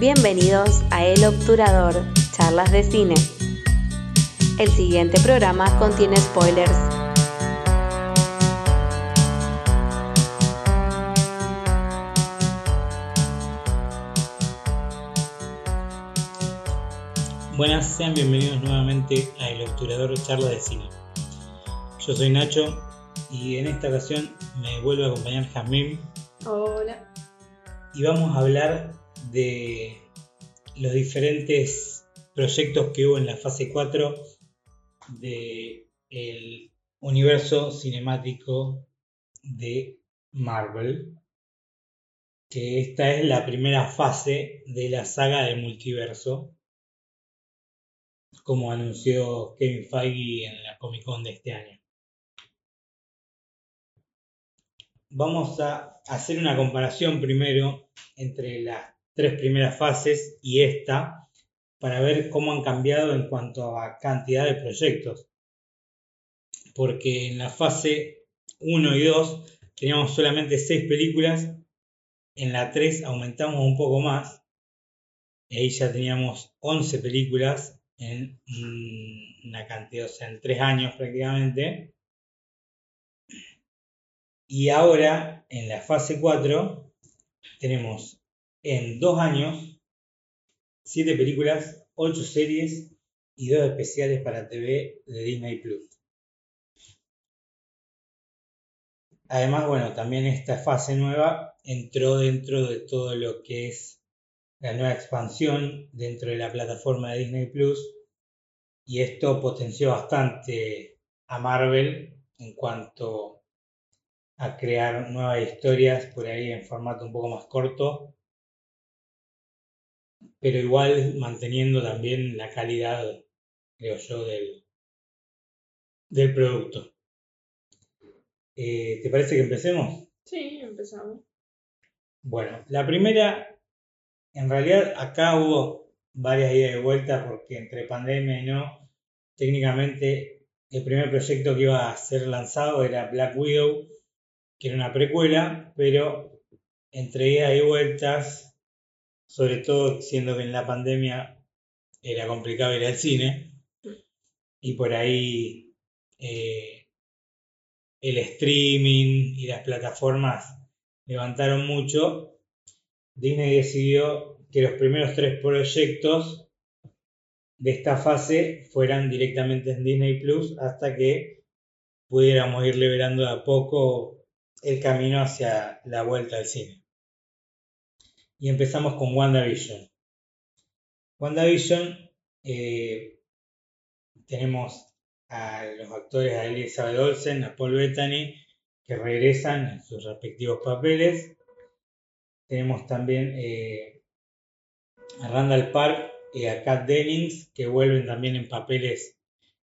Bienvenidos a El Obturador, charlas de cine. El siguiente programa contiene spoilers. Buenas, sean bienvenidos nuevamente a El Obturador Charlas de Cine. Yo soy Nacho y en esta ocasión me vuelve a acompañar Jazmín Hola. y vamos a hablar de los diferentes proyectos que hubo en la fase 4 del universo cinemático de Marvel, que esta es la primera fase de la saga del multiverso, como anunció Kevin Feige en la Comic Con de este año. Vamos a hacer una comparación primero entre las tres primeras fases y esta para ver cómo han cambiado en cuanto a cantidad de proyectos. Porque en la fase 1 y 2 teníamos solamente 6 películas, en la 3 aumentamos un poco más, y ahí ya teníamos 11 películas en una cantidad, o sea, en 3 años prácticamente. Y ahora, en la fase 4, tenemos en 2 años 7 películas, 8 series y 2 especiales para TV de Disney Plus. Además, bueno, también esta fase nueva entró dentro de todo lo que es la nueva expansión dentro de la plataforma de Disney Plus y esto potenció bastante a Marvel en cuanto a crear nuevas historias por ahí en formato un poco más corto, pero igual manteniendo también la calidad, creo yo, del, del producto. Eh, ¿Te parece que empecemos? Sí, empezamos. Bueno, la primera, en realidad acá hubo varias ideas de vuelta porque entre pandemia y no, técnicamente el primer proyecto que iba a ser lanzado era Black Widow, que era una precuela, pero entre idas y vueltas, sobre todo siendo que en la pandemia era complicado ir al cine, y por ahí eh, el streaming y las plataformas levantaron mucho, Disney decidió que los primeros tres proyectos de esta fase fueran directamente en Disney Plus hasta que pudiéramos ir liberando de a poco el camino hacia la vuelta al cine. Y empezamos con WandaVision. WandaVision eh, tenemos a los actores a Elizabeth Olsen, a Paul Bettany, que regresan en sus respectivos papeles. Tenemos también eh, a Randall Park y a Kat Dennings, que vuelven también en papeles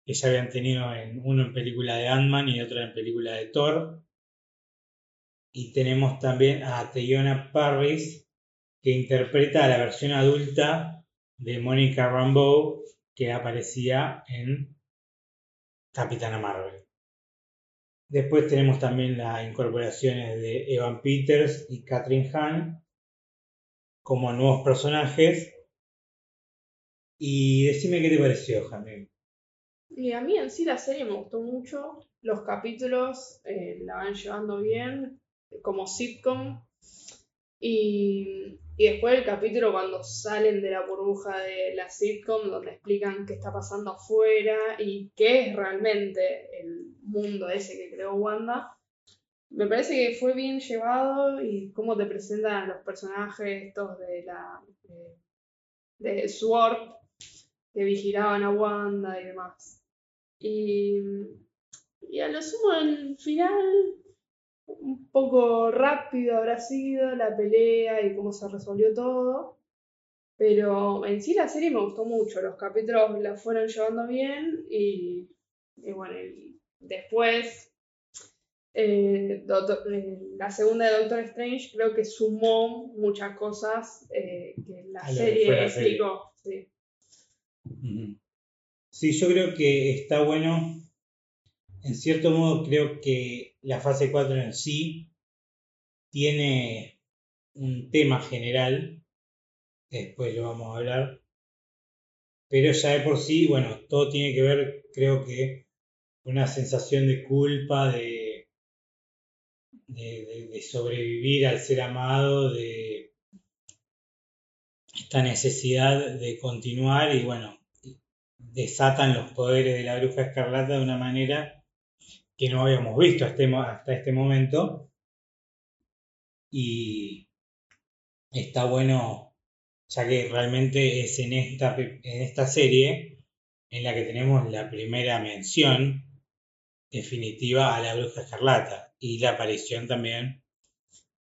que ya habían tenido en uno en película de Ant-Man y otro en película de Thor. Y tenemos también a Teyona Parris, que interpreta a la versión adulta de Monica Rambeau, que aparecía en Capitana Marvel. Después tenemos también las incorporaciones de Evan Peters y Catherine Hahn como nuevos personajes. Y decime qué te pareció, Jamil. Y a mí en sí la serie me gustó mucho. Los capítulos eh, la van llevando bien, como sitcom. Y, y después el capítulo cuando salen de la burbuja de la sitcom, donde explican qué está pasando afuera y qué es realmente el mundo ese que creó Wanda. Me parece que fue bien llevado y cómo te presentan los personajes estos de la de, de SWORD que vigilaban a Wanda y demás. Y, y a lo sumo el final un poco rápido habrá sido la pelea y cómo se resolvió todo. Pero en sí la serie me gustó mucho. Los capítulos la fueron llevando bien y, y bueno, y después eh, Doctor- eh, la segunda de Doctor Strange creo que sumó muchas cosas eh, que la serie explicó. Sí. Sí, yo creo que está bueno. En cierto modo, creo que la fase 4 en sí tiene un tema general después lo vamos a hablar. Pero ya de por sí, bueno, todo tiene que ver, creo que, una sensación de culpa, de, de, sobrevivir al ser amado, de esta necesidad de continuar y bueno, desatan los poderes de la bruja escarlata de una manera que no habíamos visto hasta este, este momento. Y está bueno, ya que realmente es en esta, en esta serie en la que tenemos la primera mención definitiva a la bruja escarlata y la aparición también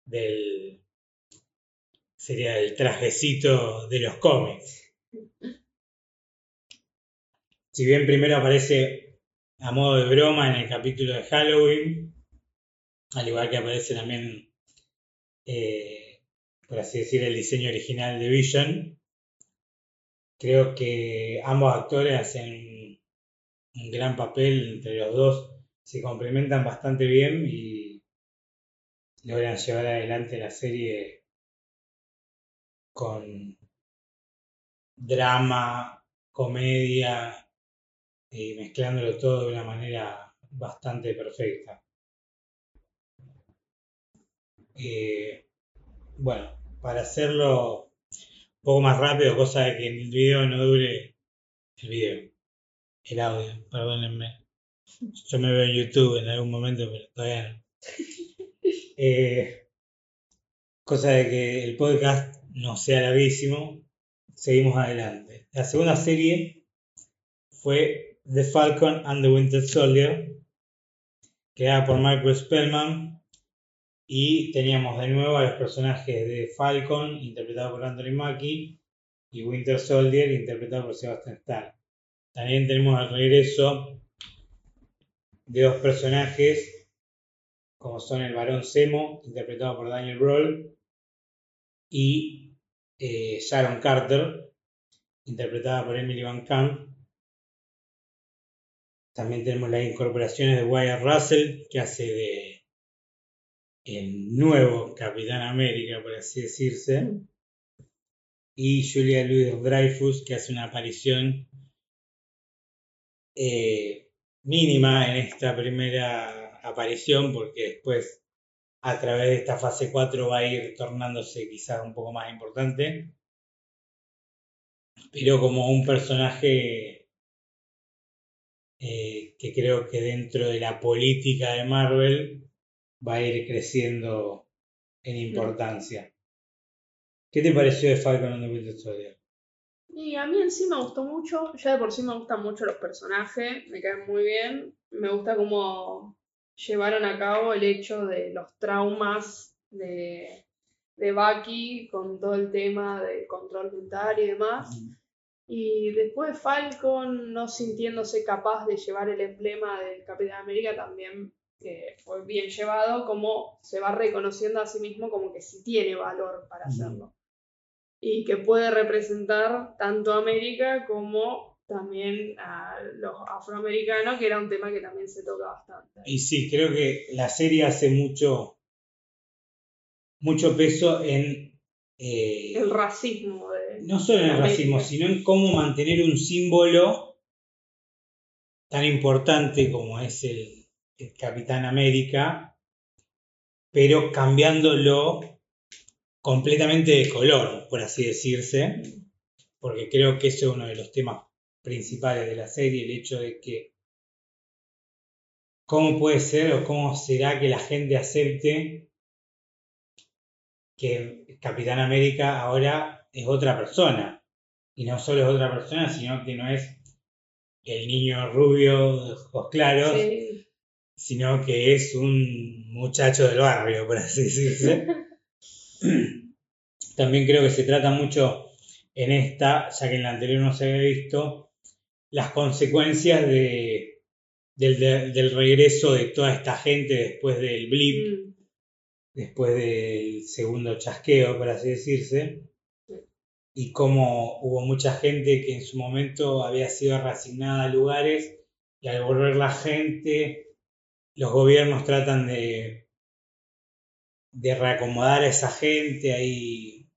del sería el trajecito de los cómics. Si bien primero aparece a modo de broma en el capítulo de Halloween, al igual que aparece también eh, por así decir, el diseño original de Vision. Creo que ambos actores hacen un gran papel entre los dos, se complementan bastante bien y logran llevar adelante la serie con drama, comedia y mezclándolo todo de una manera bastante perfecta. Eh, bueno, para hacerlo un poco más rápido, cosa de que el video no dure el video, el audio, perdónenme. Yo me veo en YouTube en algún momento, pero todavía no. Eh, cosa de que el podcast no sea larguísimo, seguimos adelante. La segunda serie fue The Falcon and the Winter Soldier, creada por Michael Spellman y teníamos de nuevo a los personajes de Falcon, interpretado por Anthony Mackie, y Winter Soldier, interpretado por Sebastian Stan. También tenemos el regreso de dos personajes, como son el Barón Zemo, interpretado por Daniel Brühl, y eh, Sharon Carter, interpretada por Emily Van Camp. También tenemos las incorporaciones de Wyatt Russell, que hace de el nuevo Capitán América, por así decirse, y Julia Louis Dreyfus, que hace una aparición eh, mínima en esta primera aparición, porque después a través de esta fase 4 va a ir tornándose quizás un poco más importante, pero como un personaje eh, que creo que dentro de la política de Marvel va a ir creciendo en importancia. ¿Qué te pareció de Falcon and the Winter Soldier? Y a mí en sí me gustó mucho, ya de por sí me gustan mucho los personajes, me caen muy bien, me gusta cómo llevaron a cabo el hecho de los traumas de, de Bucky con todo el tema del control mental y demás. Y después Falcon no sintiéndose capaz de llevar el emblema del Capitán América también que fue bien llevado, como se va reconociendo a sí mismo como que sí tiene valor para hacerlo. Y que puede representar tanto a América como también a los afroamericanos, que era un tema que también se toca bastante. Y sí, creo que la serie hace mucho, mucho peso en... Eh, el racismo. No solo en el racismo, sino en cómo mantener un símbolo tan importante como es el, el Capitán América, pero cambiándolo completamente de color, por así decirse, porque creo que ese es uno de los temas principales de la serie, el hecho de que cómo puede ser o cómo será que la gente acepte que Capitán América ahora es otra persona. Y no solo es otra persona, sino que no es el niño rubio de ojos claros, sino que es un muchacho del barrio, por así decirse. También creo que se trata mucho en esta, ya que en la anterior no se había visto, las consecuencias de, del, regreso de toda esta gente después del blip, mm. después del segundo chasqueo, por así decirse, y cómo hubo mucha gente que en su momento había sido reasignada a lugares y al volver la gente los gobiernos tratan de, de reacomodar a esa gente, hay,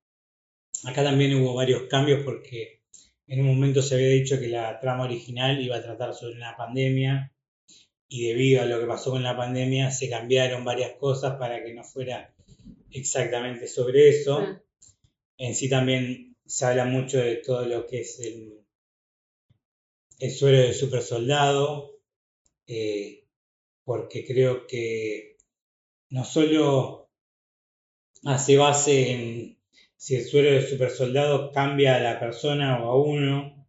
acá también hubo varios cambios porque en un momento se había dicho que la trama original iba a tratar sobre una pandemia y debido a lo que pasó con la pandemia se cambiaron varias cosas para que no fuera exactamente sobre eso. Ah. En sí también se habla mucho de todo lo que es el, el suero del super soldado, eh, porque creo que no solo hace base en si el suero del super soldado cambia a la persona o a uno,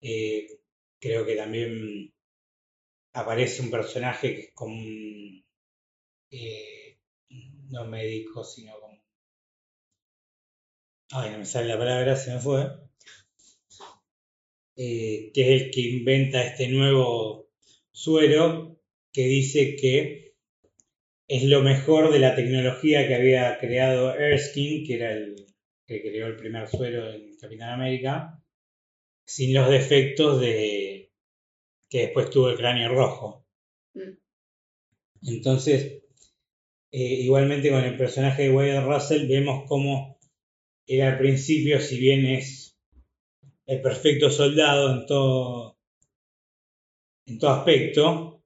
eh, creo que también aparece un personaje que es como un, eh, no médico, sino. Ay, no me sale la palabra, se me fue. Eh, que es el que inventa este nuevo suero que dice que es lo mejor de la tecnología que había creado Erskine, que era el que creó el primer suero en Capitán América, sin los defectos de que después tuvo el cráneo rojo. Mm. Entonces, eh, igualmente con el personaje de Wyatt Russell vemos cómo él al principio, si bien es el perfecto soldado en todo, en todo aspecto,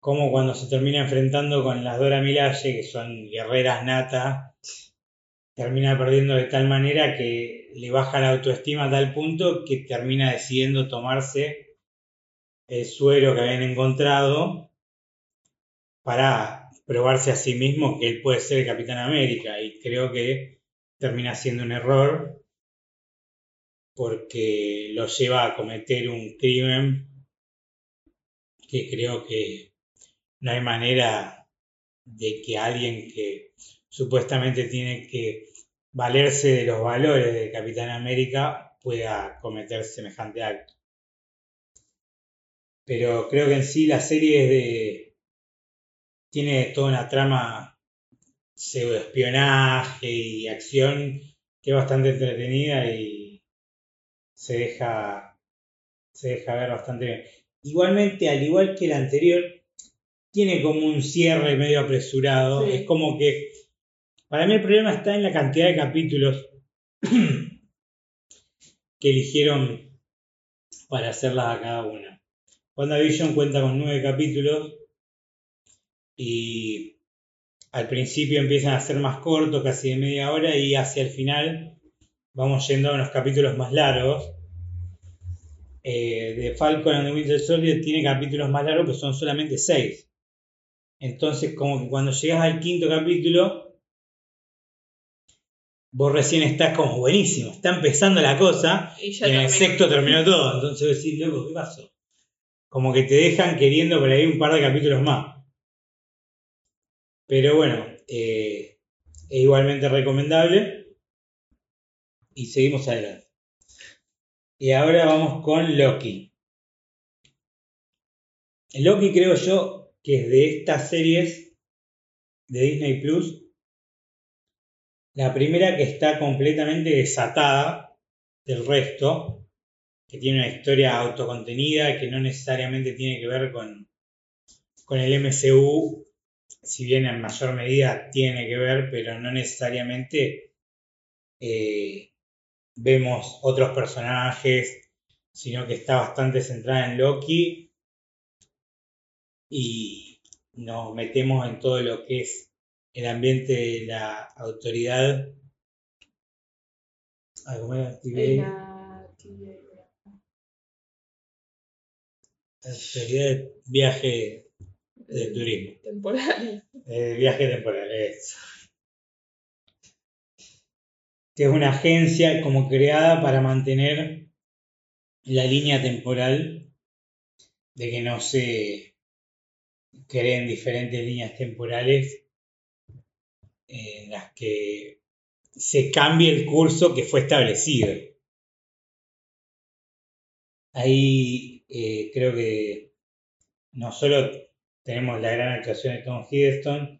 como cuando se termina enfrentando con las Dora Milaje, que son guerreras nata, termina perdiendo de tal manera que le baja la autoestima a tal punto que termina decidiendo tomarse el suero que habían encontrado para probarse a sí mismo que él puede ser el Capitán América. Y creo que termina siendo un error porque lo lleva a cometer un crimen que creo que no hay manera de que alguien que supuestamente tiene que valerse de los valores del Capitán América pueda cometer semejante acto. Pero creo que en sí la serie es de. tiene toda una trama pseudoespionaje y acción que es bastante entretenida y se deja. se deja ver bastante bien. Igualmente, al igual que el anterior, tiene como un cierre medio apresurado. Sí. Es como que. Para mí el problema está en la cantidad de capítulos que eligieron para hacerlas a cada una. WandaVision cuenta con nueve capítulos y al principio empiezan a ser más cortos, casi de media hora, y hacia el final vamos yendo a unos capítulos más largos. Eh, de Falcon and the Winter Soldier tiene capítulos más largos, pero son solamente seis. Entonces, como que cuando llegas al quinto capítulo, vos recién estás como buenísimo, está empezando la cosa, Y y en el sexto terminó todo. Entonces vos decís, loco, ¿qué pasó? Como que te dejan queriendo por ahí un par de capítulos más. Pero bueno, eh, es igualmente recomendable. Y seguimos adelante. Y ahora vamos con Loki. Loki creo yo que es de estas series de Disney Plus la primera que está completamente desatada del resto, que tiene una historia autocontenida, que no necesariamente tiene que ver con, con el MCU, si bien en mayor medida tiene que ver, pero no necesariamente eh, vemos otros personajes, sino que está bastante centrada en Loki y nos metemos en todo lo que es el ambiente de la autoridad. La tía- Autoridad de viaje de turismo. temporal. Eh, viaje temporal, eso. Que es una agencia como creada para mantener la línea temporal de que no se creen diferentes líneas temporales en las que se cambie el curso que fue establecido. Ahí eh, creo que no solo tenemos la gran actuación de Tom Hiddleston,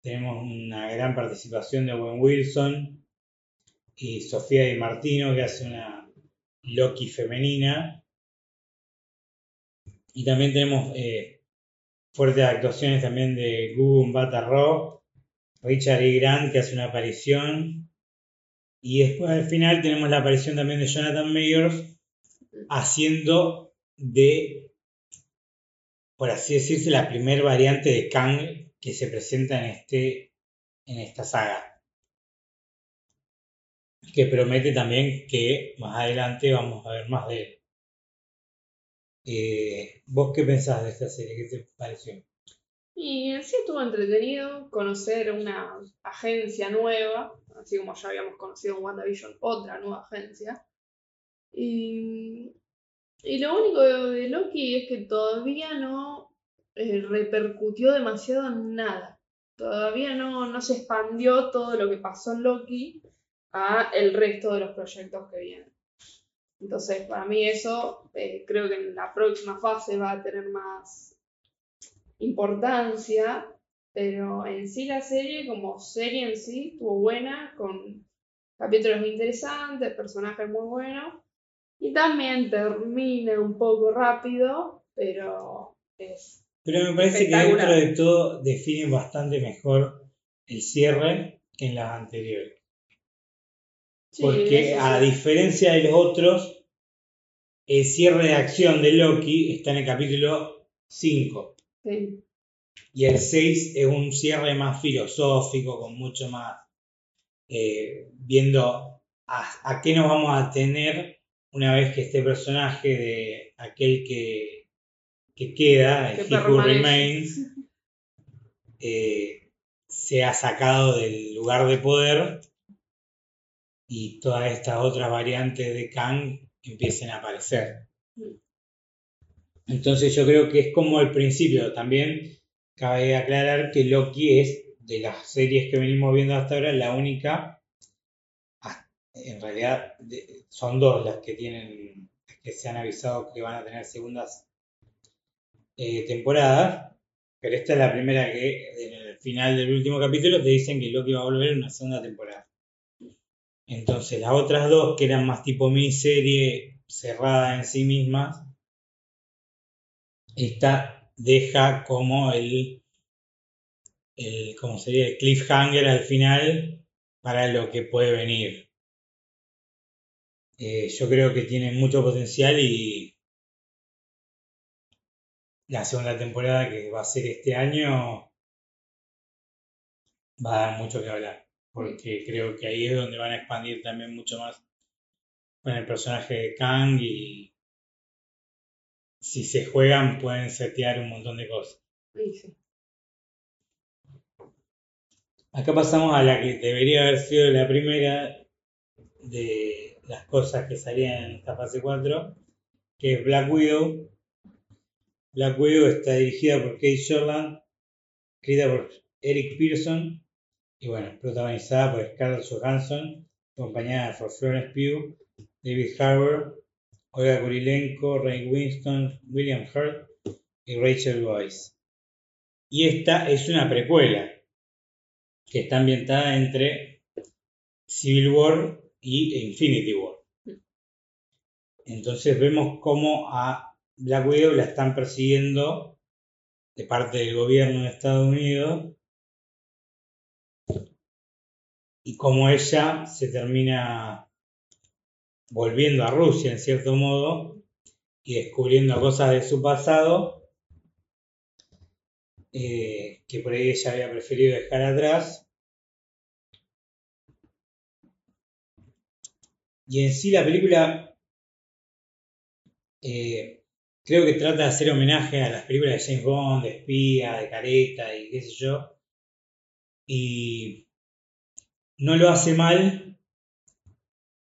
tenemos una gran participación de Owen Wilson y Sofía Di Martino que hace una Loki femenina. Y también tenemos eh, fuertes actuaciones también de Gugu Mbata Raw, Richard E. Grant que hace una aparición Y después al final tenemos la aparición también de Jonathan Mayers haciendo de, por así decirse, la primer variante de Kang que se presenta en, este, en esta saga. Que promete también que más adelante vamos a ver más de él. Eh, ¿Vos qué pensás de esta serie? ¿Qué te pareció? Y en sí estuvo entretenido conocer una agencia nueva, así como ya habíamos conocido en WandaVision otra nueva agencia. Y, y lo único de, Loki es que todavía no eh, repercutió demasiado en nada. Todavía no, no se expandió todo lo que pasó en Loki a el resto de los proyectos que vienen. Entonces, para mí eso, eh, creo que en la próxima fase va a tener más importancia, pero en sí la serie, como serie en sí, estuvo buena, con capítulos interesantes, personajes muy buenos, y también termina un poco rápido, pero es. Pero me parece que dentro de todo define bastante mejor el cierre que en las anteriores. Porque a diferencia de los otros, el cierre de acción de Loki está en el capítulo 5. Y el 6 es un cierre más filosófico, con mucho más eh, viendo a, qué nos vamos a tener una vez que este personaje de aquel que, que queda, He Who Remains, eh, sea sacado del lugar de poder y todas estas otras variantes de Kang empiecen a aparecer. Entonces yo creo que es como el principio. También cabe aclarar que Loki es de las series que venimos viendo hasta ahora la única, en realidad son dos las que tienen, que se han avisado que van a tener segundas eh, temporadas, pero esta es la primera que en el final del último capítulo te dicen que Loki va a volver en una segunda temporada. Entonces las otras dos, que eran más tipo miniserie cerrada en sí mismas, esta deja como el, el como sería el cliffhanger al final para lo que puede venir. Eh, yo creo que tiene mucho potencial y la segunda temporada que va a ser este año va a dar mucho que hablar, porque creo que ahí es donde van a expandir también mucho más con el personaje de Kang y si se juegan pueden setear un montón de cosas. Acá pasamos a la que debería haber sido la primera de las cosas que salían en esta fase 4, que es Black Widow. Black Widow está dirigida por Kate Shortland, escrita por Eric Pearson y bueno, protagonizada por Scarlett Johansson, acompañada por Florence Pugh, David Harbour, Olga Kurilenko, Ray Winston, William Hurt y Rachel Weisz. Y esta es una precuela que está ambientada entre Civil War y Infinity War. Entonces vemos cómo a Black Widow la están persiguiendo de parte del gobierno de Estados Unidos y cómo ella se termina volviendo a Rusia en cierto modo y descubriendo cosas de su pasado eh, que por ahí ella había preferido dejar atrás. Y en sí la película eh, creo que trata de hacer homenaje a las películas de James Bond, de espía, de careta y qué sé yo. Y no lo hace mal,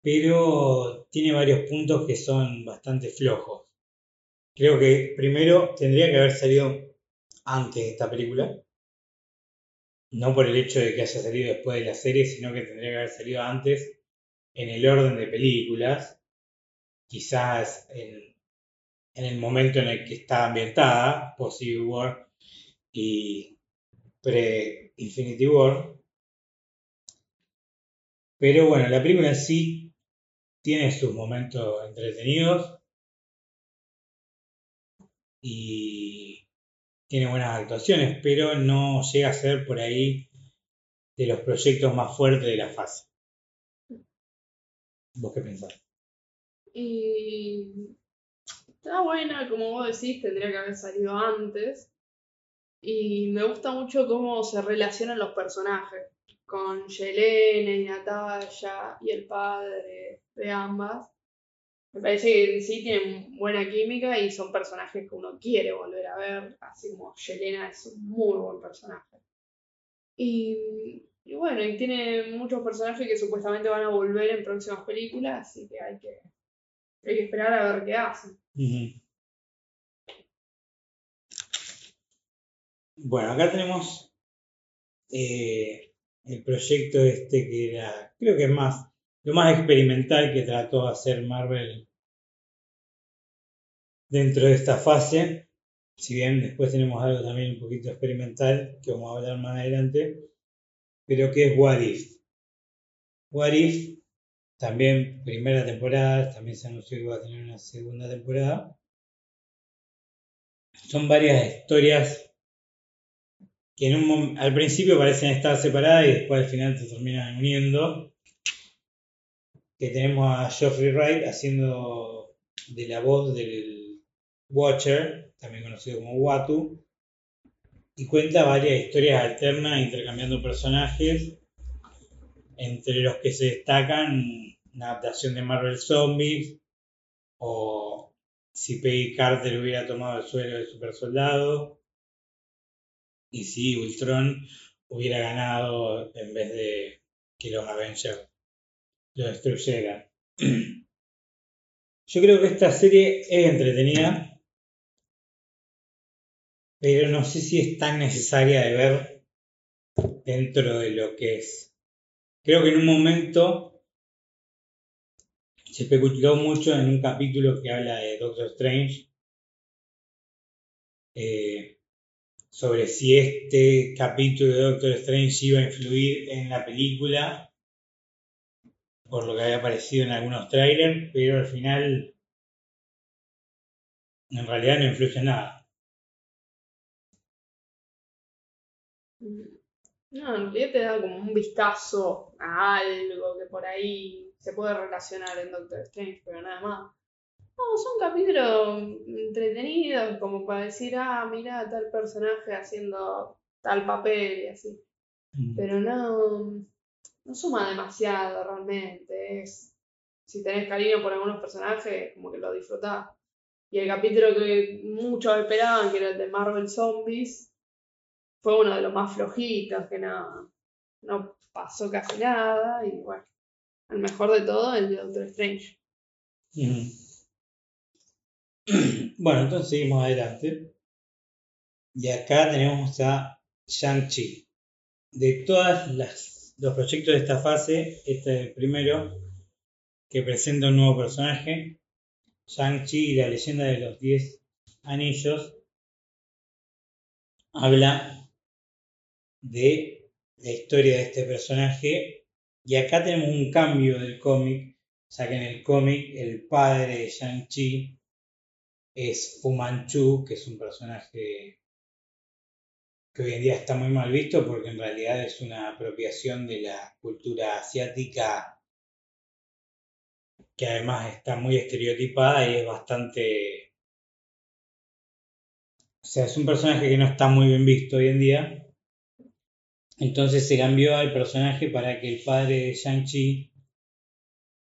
pero tiene varios puntos que son bastante flojos. Creo que primero tendría que haber salido antes de esta película. No por el hecho de que haya salido después de la serie, sino que tendría que haber salido antes en el orden de películas. Quizás en, el momento en el que está ambientada, post Civil War y pre-Infinity War. Pero bueno, la película en sí tiene sus momentos entretenidos y tiene buenas actuaciones, pero no llega a ser por ahí de los proyectos más fuertes de la fase. ¿Vos qué pensás? Y está buena, como vos decís, tendría que haber salido antes. Y me gusta mucho cómo se relacionan los personajes con Yelena y Natalia y el padre de ambas. Me parece que sí tienen buena química y son personajes que uno quiere volver a ver, así como Yelena es un muy buen personaje. Y, y bueno, y tiene muchos personajes que supuestamente van a volver en próximas películas, así que hay que, hay que esperar a ver qué hacen. Bueno, acá tenemos eh, el proyecto este que era, creo que es más, lo más experimental que trató de hacer Marvel dentro de esta fase. Si bien después tenemos algo también un poquito experimental, que vamos a hablar más adelante, pero que es What If. What If, también primera temporada, también se anunció que va a tener una segunda temporada. Son varias historias que al principio parecen estar separadas y después al final se terminan uniendo. Que tenemos a Geoffrey Wright haciendo de la voz del Watcher, también conocido como Watu, y cuenta varias historias alternas intercambiando personajes, entre los que se destacan una adaptación de Marvel Zombies, o si Peggy Carter hubiera tomado el suelo de super soldado, y si Ultron hubiera ganado en vez de que los Avengers lo destruyeran. Yo creo que esta serie es entretenida, pero no sé si es tan necesaria de ver dentro de lo que es. Creo que en un momento se especuló mucho en un capítulo que habla de Doctor Strange. Eh, sobre si este capítulo de Doctor Strange iba a influir en la película, por lo que había aparecido en algunos trailers, pero al final en realidad no influye en nada. No, en realidad te da como un vistazo a algo que por ahí se puede relacionar en Doctor Strange, pero nada más. No, son capítulos entretenidos, como para decir, ah, mira tal personaje haciendo tal papel y así. Mm. Pero no, no suma demasiado realmente. Es, si tenés cariño por algunos personajes, como que lo disfrutás. Y el capítulo que muchos esperaban, que era el de Marvel Zombies, fue uno de los más flojitos, que no, no pasó casi nada. Y bueno, el mejor de todo, el de Doctor Strange. Bueno, entonces seguimos adelante. Y acá tenemos a Shang-Chi. De todos los proyectos de esta fase, este es el primero que presenta un nuevo personaje. Shang-Chi y la leyenda de los 10 anillos habla de la historia de este personaje. Y acá tenemos un cambio del cómic, ya que en el cómic el padre de Shang-Chi es Fu Manchu, que es un personaje que hoy en día está muy mal visto porque en realidad es una apropiación de la cultura asiática que además está muy estereotipada y es bastante... O sea, es un personaje que no está muy bien visto hoy en día. Entonces se cambió al personaje para que el padre de Shang-Chi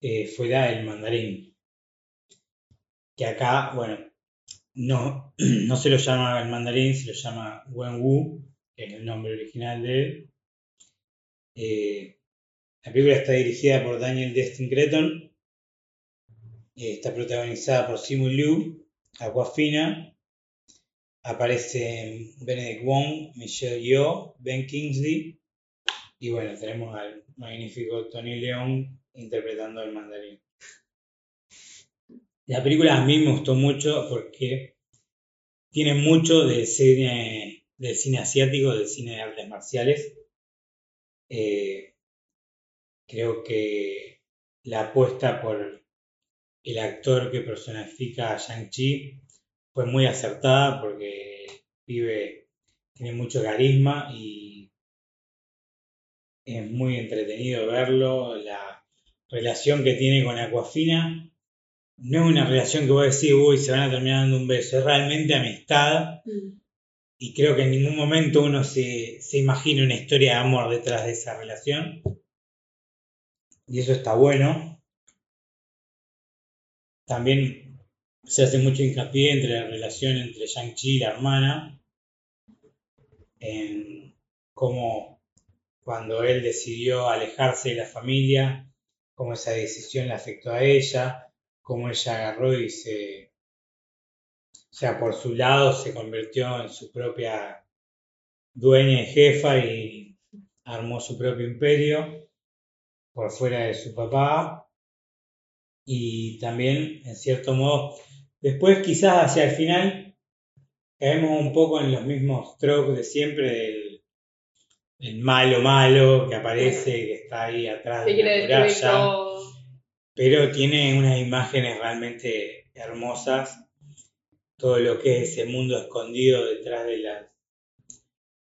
eh, fuera el mandarín. Que acá, bueno, no, no se lo llama el mandarín, se lo llama Wen Wu, que es el nombre original de él. Eh, la película está dirigida por Daniel Destin Creton. Eh, está protagonizada por Simu Liu, Aquafina. Aparece Benedict Wong, Michelle Yeoh, Ben Kingsley. Y bueno, tenemos al magnífico Tony Leung interpretando al mandarín. La película a mí me gustó mucho porque tiene mucho de cine, del cine asiático, del cine de artes marciales. Eh, creo que la apuesta por el actor que personifica a Shang-Chi fue muy acertada porque vive, tiene mucho carisma y es muy entretenido verlo. La, relación que tiene con Aquafina no es una relación que vos decís, uy, se van a terminar dando un beso, es realmente amistad Mm. y creo que en ningún momento uno se, se imagina una historia de amor detrás de esa relación. Y eso está bueno. También se hace mucho hincapié entre la relación entre Shang-Chi y la hermana, en cómo cuando él decidió alejarse de la familia, cómo esa decisión le afectó a ella, cómo ella agarró y se, o sea, por su lado se convirtió en su propia dueña y jefa y armó su propio imperio por fuera de su papá. Y también, en cierto modo, después quizás hacia el final caemos un poco en los mismos tropes de siempre del el malo malo que aparece, que está ahí atrás de la muralla pero tiene unas imágenes realmente hermosas. Todo lo que es ese mundo escondido detrás de la,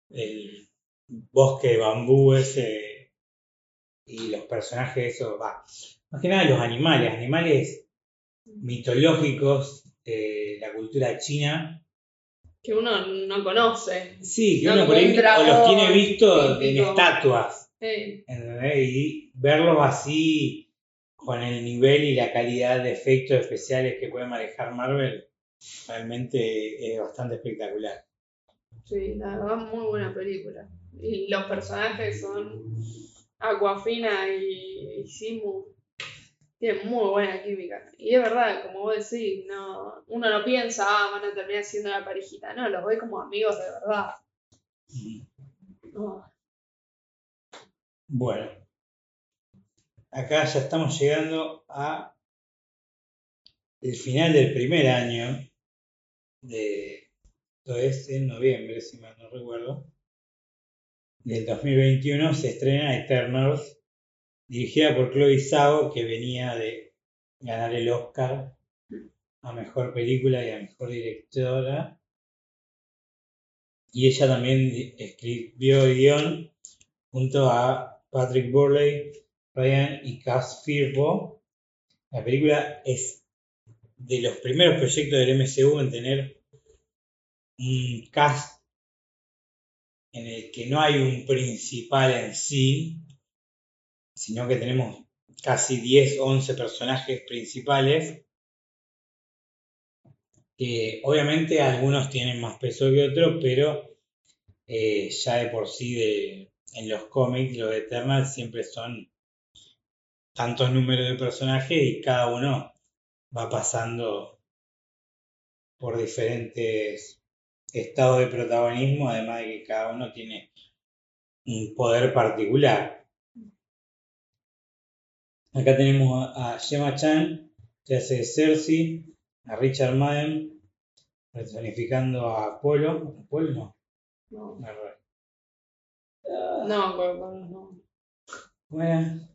del bosque de bambú ese y los personajes, eso va. Más que nada los animales, animales mitológicos de la cultura china. Que uno no conoce. Sí, que No, uno por ahí o los tiene visto en estatuas. Sí. Y verlos así, con el nivel y la calidad de efectos especiales que puede manejar Marvel, realmente es bastante espectacular. Sí, la verdad, muy buena película. Y los personajes son Aquafina y, y Simu. Tienen muy buena química. Y es verdad, como vos decís, no, uno no piensa, ah, van a terminar siendo una parejita. No, los ve como amigos de verdad. No. Bueno, acá ya estamos llegando a el final del primer año de esto es en noviembre, si mal no recuerdo, del 2021 se estrena Eternals, dirigida por Chloe Zhao, que venía de ganar el Oscar a mejor película y a mejor directora. Y ella también escribió el guion junto a Patrick Burley, Ryan y Cass Firpo. La película es de los primeros proyectos del MCU en tener un cast en el que no hay un principal en sí, sino que tenemos casi 10 o 11 personajes principales, que obviamente algunos tienen más peso que otros, pero eh, ya de por sí de, en los cómics, los Eternals siempre son tantos números de personajes y cada uno va pasando por diferentes estados de protagonismo, además de que cada uno tiene un poder particular. Acá tenemos a, a Gemma Chan, que hace Cersei, a Richard Madden, personificando a Apolo. ¿Apolo no? No, no, con- con- no. Bueno.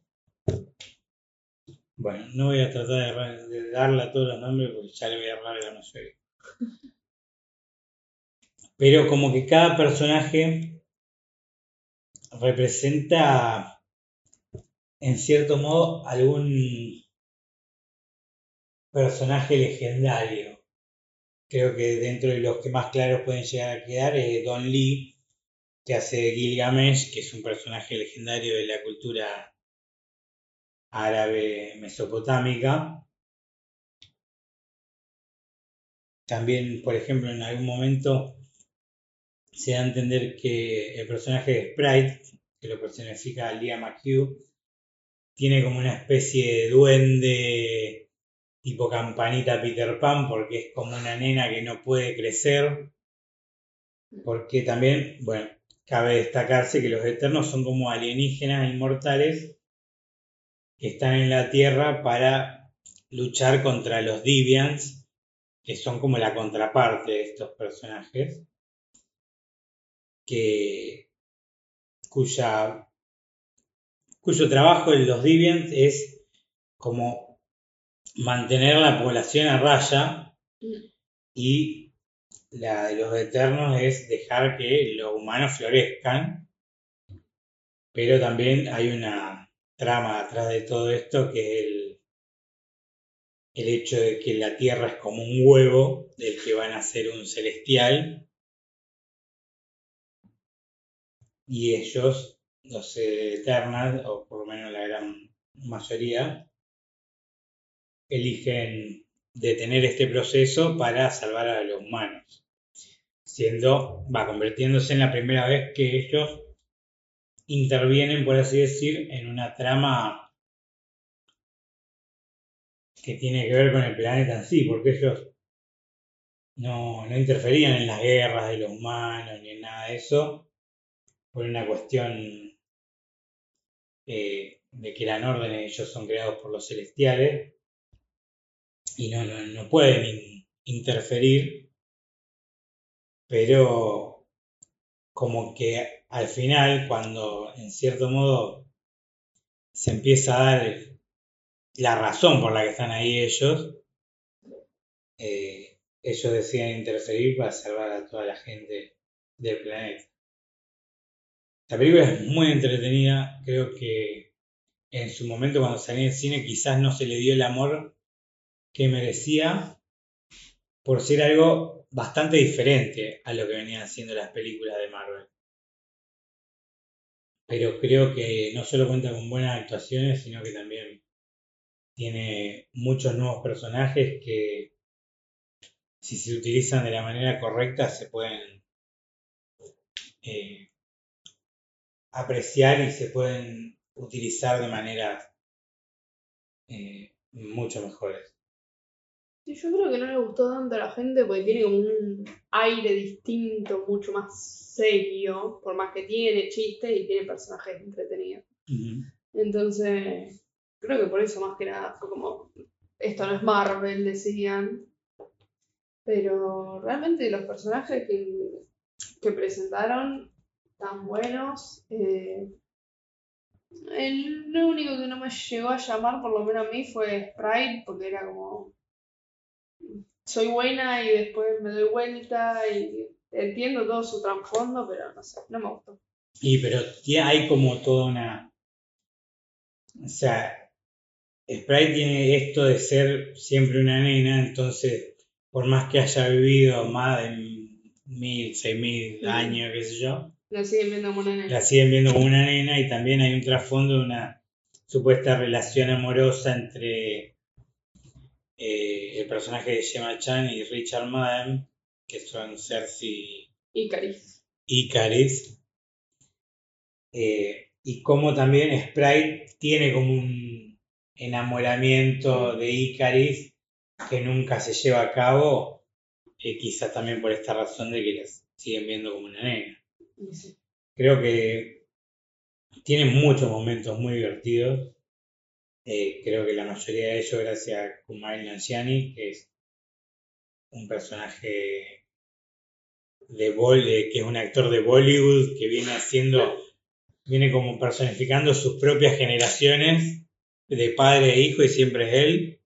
Bueno, no voy a tratar de, darle a todos los nombres porque ya le voy a errar a la mayoría. Pero como que cada personaje representa en cierto modo algún personaje legendario. Creo que dentro de los que más claros pueden llegar a quedar es Don Lee, que hace Gilgamesh, que es un personaje legendario de la cultura árabe mesopotámica. También, por ejemplo, en algún momento se da a entender que el personaje de Sprite, que lo personifica Lia McHugh, tiene como una especie de duende tipo campanita Peter Pan, porque es como una nena que no puede crecer. Porque también, bueno, cabe destacarse que los Eternos son como alienígenas inmortales que están en la Tierra para luchar contra los Deviants, que son como la contraparte de estos personajes, que, cuya, cuyo trabajo en los Deviants es como mantener la población a raya y la de los Eternos es dejar que los humanos florezcan, pero también hay una trama atrás de todo esto, que es el, el hecho de que la Tierra es como un huevo del que van a ser un celestial. Y ellos, los Eternals, o por lo menos la gran mayoría, eligen detener este proceso para salvar a los humanos. Siendo, va convirtiéndose en la primera vez que ellos intervienen, por así decir, en una trama que tiene que ver con el planeta en sí, porque ellos no, interferían en las guerras de los humanos ni en nada de eso, por una cuestión eh, de que eran órdenes, ellos son creados por los celestiales y no, no, pueden interferir, pero como que al final, cuando en cierto modo se empieza a dar la razón por la que están ahí ellos, eh, ellos deciden interferir para salvar a toda la gente del planeta. La película es muy entretenida, creo que en su momento cuando salió en cine quizás no se le dio el amor que merecía por ser algo bastante diferente a lo que venían haciendo las películas de Marvel. Pero creo que no solo cuenta con buenas actuaciones, sino que también tiene muchos nuevos personajes que si se utilizan de la manera correcta se pueden eh, apreciar y se pueden utilizar de manera eh, mucho mejores yo creo que no le gustó tanto a la gente porque tiene como un aire distinto, mucho más serio, por más que tiene chistes y tiene personajes entretenidos. Entonces, creo que por eso más que nada fue como, esto no es Marvel, decían. Pero realmente los personajes que, que presentaron tan buenos. Eh, el, lo único que no me llegó a llamar, por lo menos a mí, fue Sprite, porque era como soy buena y después me doy vuelta y entiendo todo su trasfondo, pero no sé, no me gustó. Y pero hay como toda una... O sea, Sprite tiene esto de ser siempre una nena, entonces por más que haya vivido más de mil, seis mil años, qué sé yo. La siguen viendo como una nena. La siguen viendo como una nena y también hay un trasfondo de una supuesta relación amorosa entre eh, el personaje de Gemma Chan y Richard Madden, que son Cersei y Caris. Y Caris. Eh, y como también Sprite tiene como un enamoramiento de Icaris que nunca se lleva a cabo, eh, quizás también por esta razón de que las siguen viendo como una nena. Creo que tiene muchos momentos muy divertidos. Eh, creo que la mayoría de ellos gracias a Kumail Nanjiani, que es un personaje de, que es un actor de Bollywood que viene haciendo, viene como personificando sus propias generaciones de padre e hijo y siempre es él.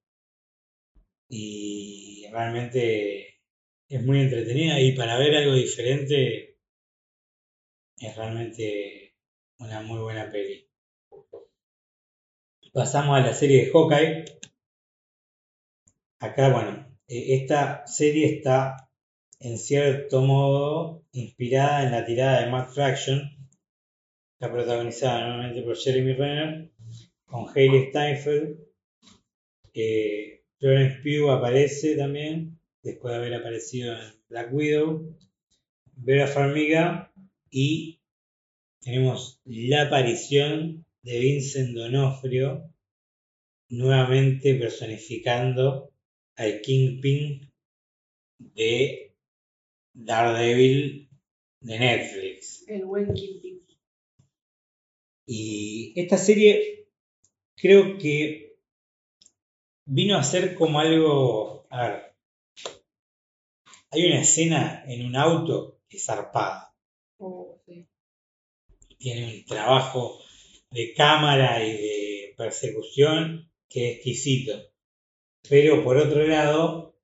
Y realmente es muy entretenida y para ver algo diferente es realmente una muy buena peli. Pasamos a la serie de Hawkeye. Acá, bueno, e, esta serie está en cierto modo inspirada en la tirada de Matt Fraction. Está protagonizada nuevamente por Jeremy Renner, con Hayley Steinfeld. Eh, Florence Pugh aparece también, después de haber aparecido en Black Widow. Vera Farmiga y tenemos la aparición de Vincent Donofrio, nuevamente personificando al Kingpin de Daredevil de Netflix. El buen Kingpin. Y esta serie creo que vino a ser como algo. A ver. Hay una escena en un auto que es zarpada. Tiene un trabajo de cámara y de persecución que es exquisito. Pero por otro lado,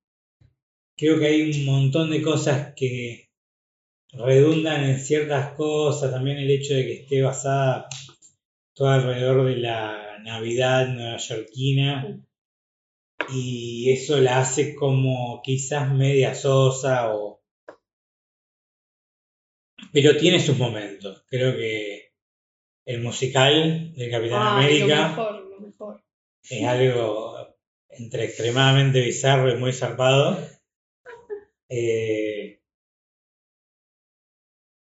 creo que hay un montón de cosas que redundan en ciertas cosas, también el hecho de que esté basada todo alrededor de la Navidad neoyorquina y eso la hace como quizás media sosa o... Pero tiene sus momentos. Creo que el musical de Capitán Ah, América Lo mejor, lo mejor. es algo entre extremadamente bizarro y muy zarpado. Eh,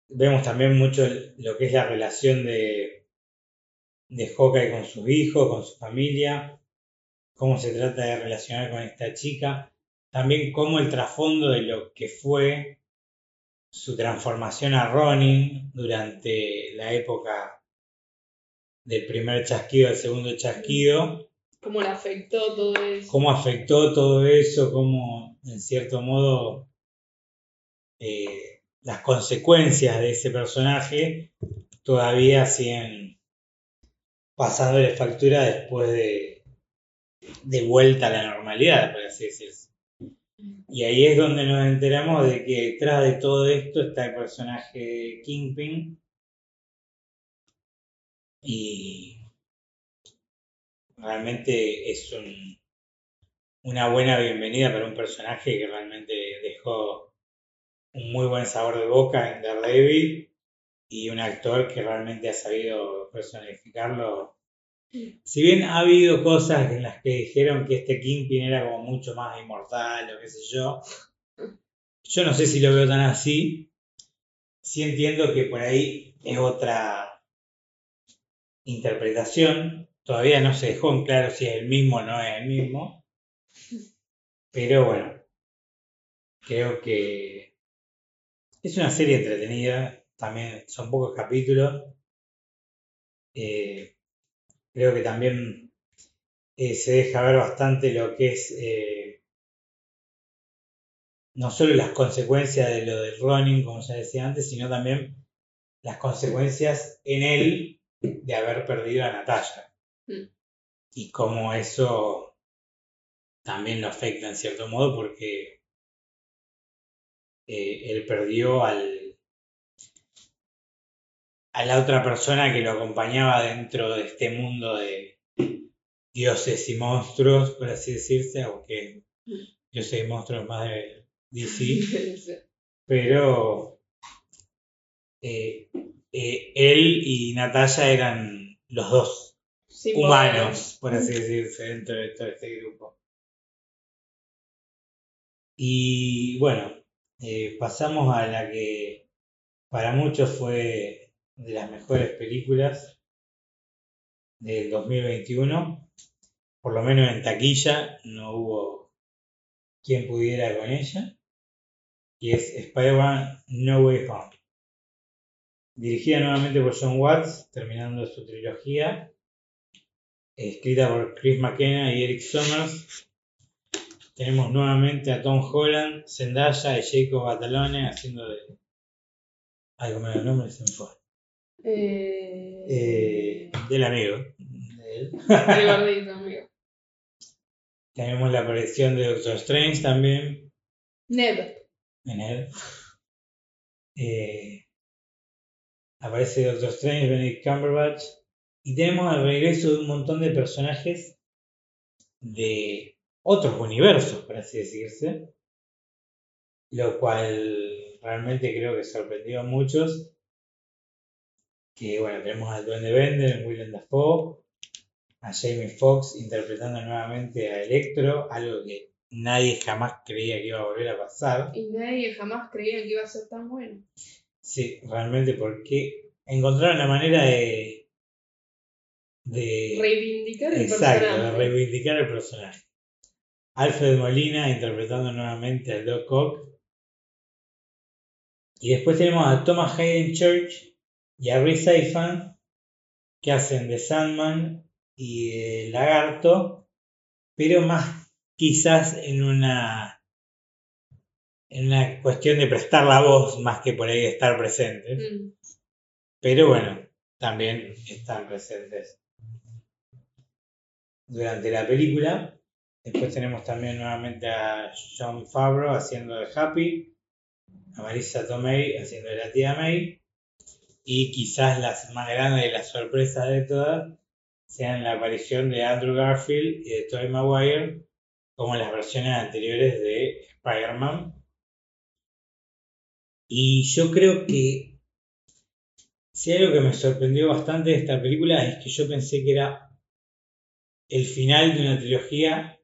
vemos también mucho lo que es la relación de, de Hawkeye con sus hijos, con su familia, cómo se trata de relacionar con esta chica, también cómo el trasfondo de lo que fue su transformación a Ronin durante la época del primer chasquido al segundo chasquido, Cómo le afectó todo eso. cómo afectó todo eso, cómo en cierto modo eh, las consecuencias de ese personaje todavía siguen pasándole factura después de, de vuelta a la normalidad, por así decirse. Y ahí es donde nos enteramos de que detrás de todo esto está el personaje Kingpin. Y realmente es un, una buena bienvenida para un personaje que realmente dejó un muy buen sabor de boca en Daredevil y un actor que realmente ha sabido personificarlo. Si bien ha habido cosas en las que dijeron que este Kingpin era como mucho más inmortal o qué sé yo, yo no sé si lo veo tan así. Sí entiendo que por ahí es otra interpretación. Todavía no se dejó en claro si es el mismo o no es el mismo. Pero bueno, creo que es una serie entretenida. También son pocos capítulos. Eh, creo que también eh, se deja ver bastante lo que es eh, no solo las consecuencias de lo del running, como ya decía antes, sino también las consecuencias en él de haber perdido a Natalia. Mm. Y cómo eso también lo afecta en cierto modo porque eh, él perdió al a la otra persona que lo acompañaba dentro de este mundo de dioses y monstruos, por así decirse, aunque dioses y monstruos más de DC, pero eh, eh, él y Natalia eran los dos humanos, por así decirse, dentro de todo este grupo. Y bueno, eh, pasamos a la que para muchos fue de las mejores películas del 2021, por lo menos en taquilla no hubo quien pudiera con ella, y es Spider-Man No Way Home. Dirigida nuevamente por John Watts, terminando su trilogía, escrita por Chris McKenna y Eric Summers. Tenemos nuevamente a Tom Holland, Zendaya y Jacob Batalone haciendo de. Algo me el nombre, se. Eh, Eh, del amigo. de él. el gordito, amigo. Tenemos la aparición de Doctor Strange también Ned. en él. Eh, aparece Doctor Strange, Benedict Cumberbatch. Y tenemos el regreso de un montón de personajes de otros universos, por así decirse. Lo cual realmente creo que sorprendió a muchos. Que bueno, tenemos al Duende Bender, Willem Dafoe, a Jamie Foxx interpretando nuevamente a Electro, algo que nadie jamás creía que iba a volver a pasar. Y nadie jamás creía que iba a ser tan bueno. Sí, realmente porque encontraron la manera de. de. Reivindicar el exacto, de personaje. reivindicar el personaje. Alfred Molina interpretando nuevamente al Doc Ock. Y después tenemos a Thomas Hayden Church y a Rhys Ifan que hacen de Sandman y de Lagarto, pero más quizás en una en una cuestión de prestar la voz más que por ahí estar presentes. Mm. Pero bueno, también están presentes durante la película. Después tenemos también nuevamente a John Favreau haciendo de Happy, a Marisa Tomei haciendo de la tía May. Y quizás las más grandes de las sorpresas de todas sean la aparición de Andrew Garfield y de Tobey Maguire como las versiones anteriores de Spider-Man. Y yo creo que si algo que me sorprendió bastante de esta película es que yo pensé que era el final de una trilogía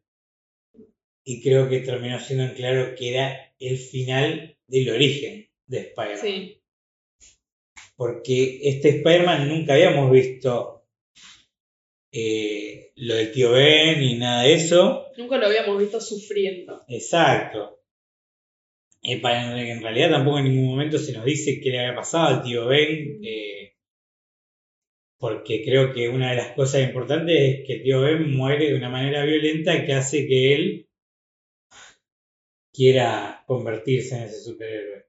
y creo que terminó siendo en claro que era el final del origen de Spider-Man. Porque este Spider-Man nunca habíamos visto eh, lo del tío Ben ni nada de eso. Nunca lo habíamos visto sufriendo. Exacto. Eh, para- en realidad tampoco en ningún momento se nos dice qué le había pasado al tío Ben. eh, porque creo que una de las cosas importantes es que el tío Ben muere de una manera violenta que hace que él quiera convertirse en ese superhéroe.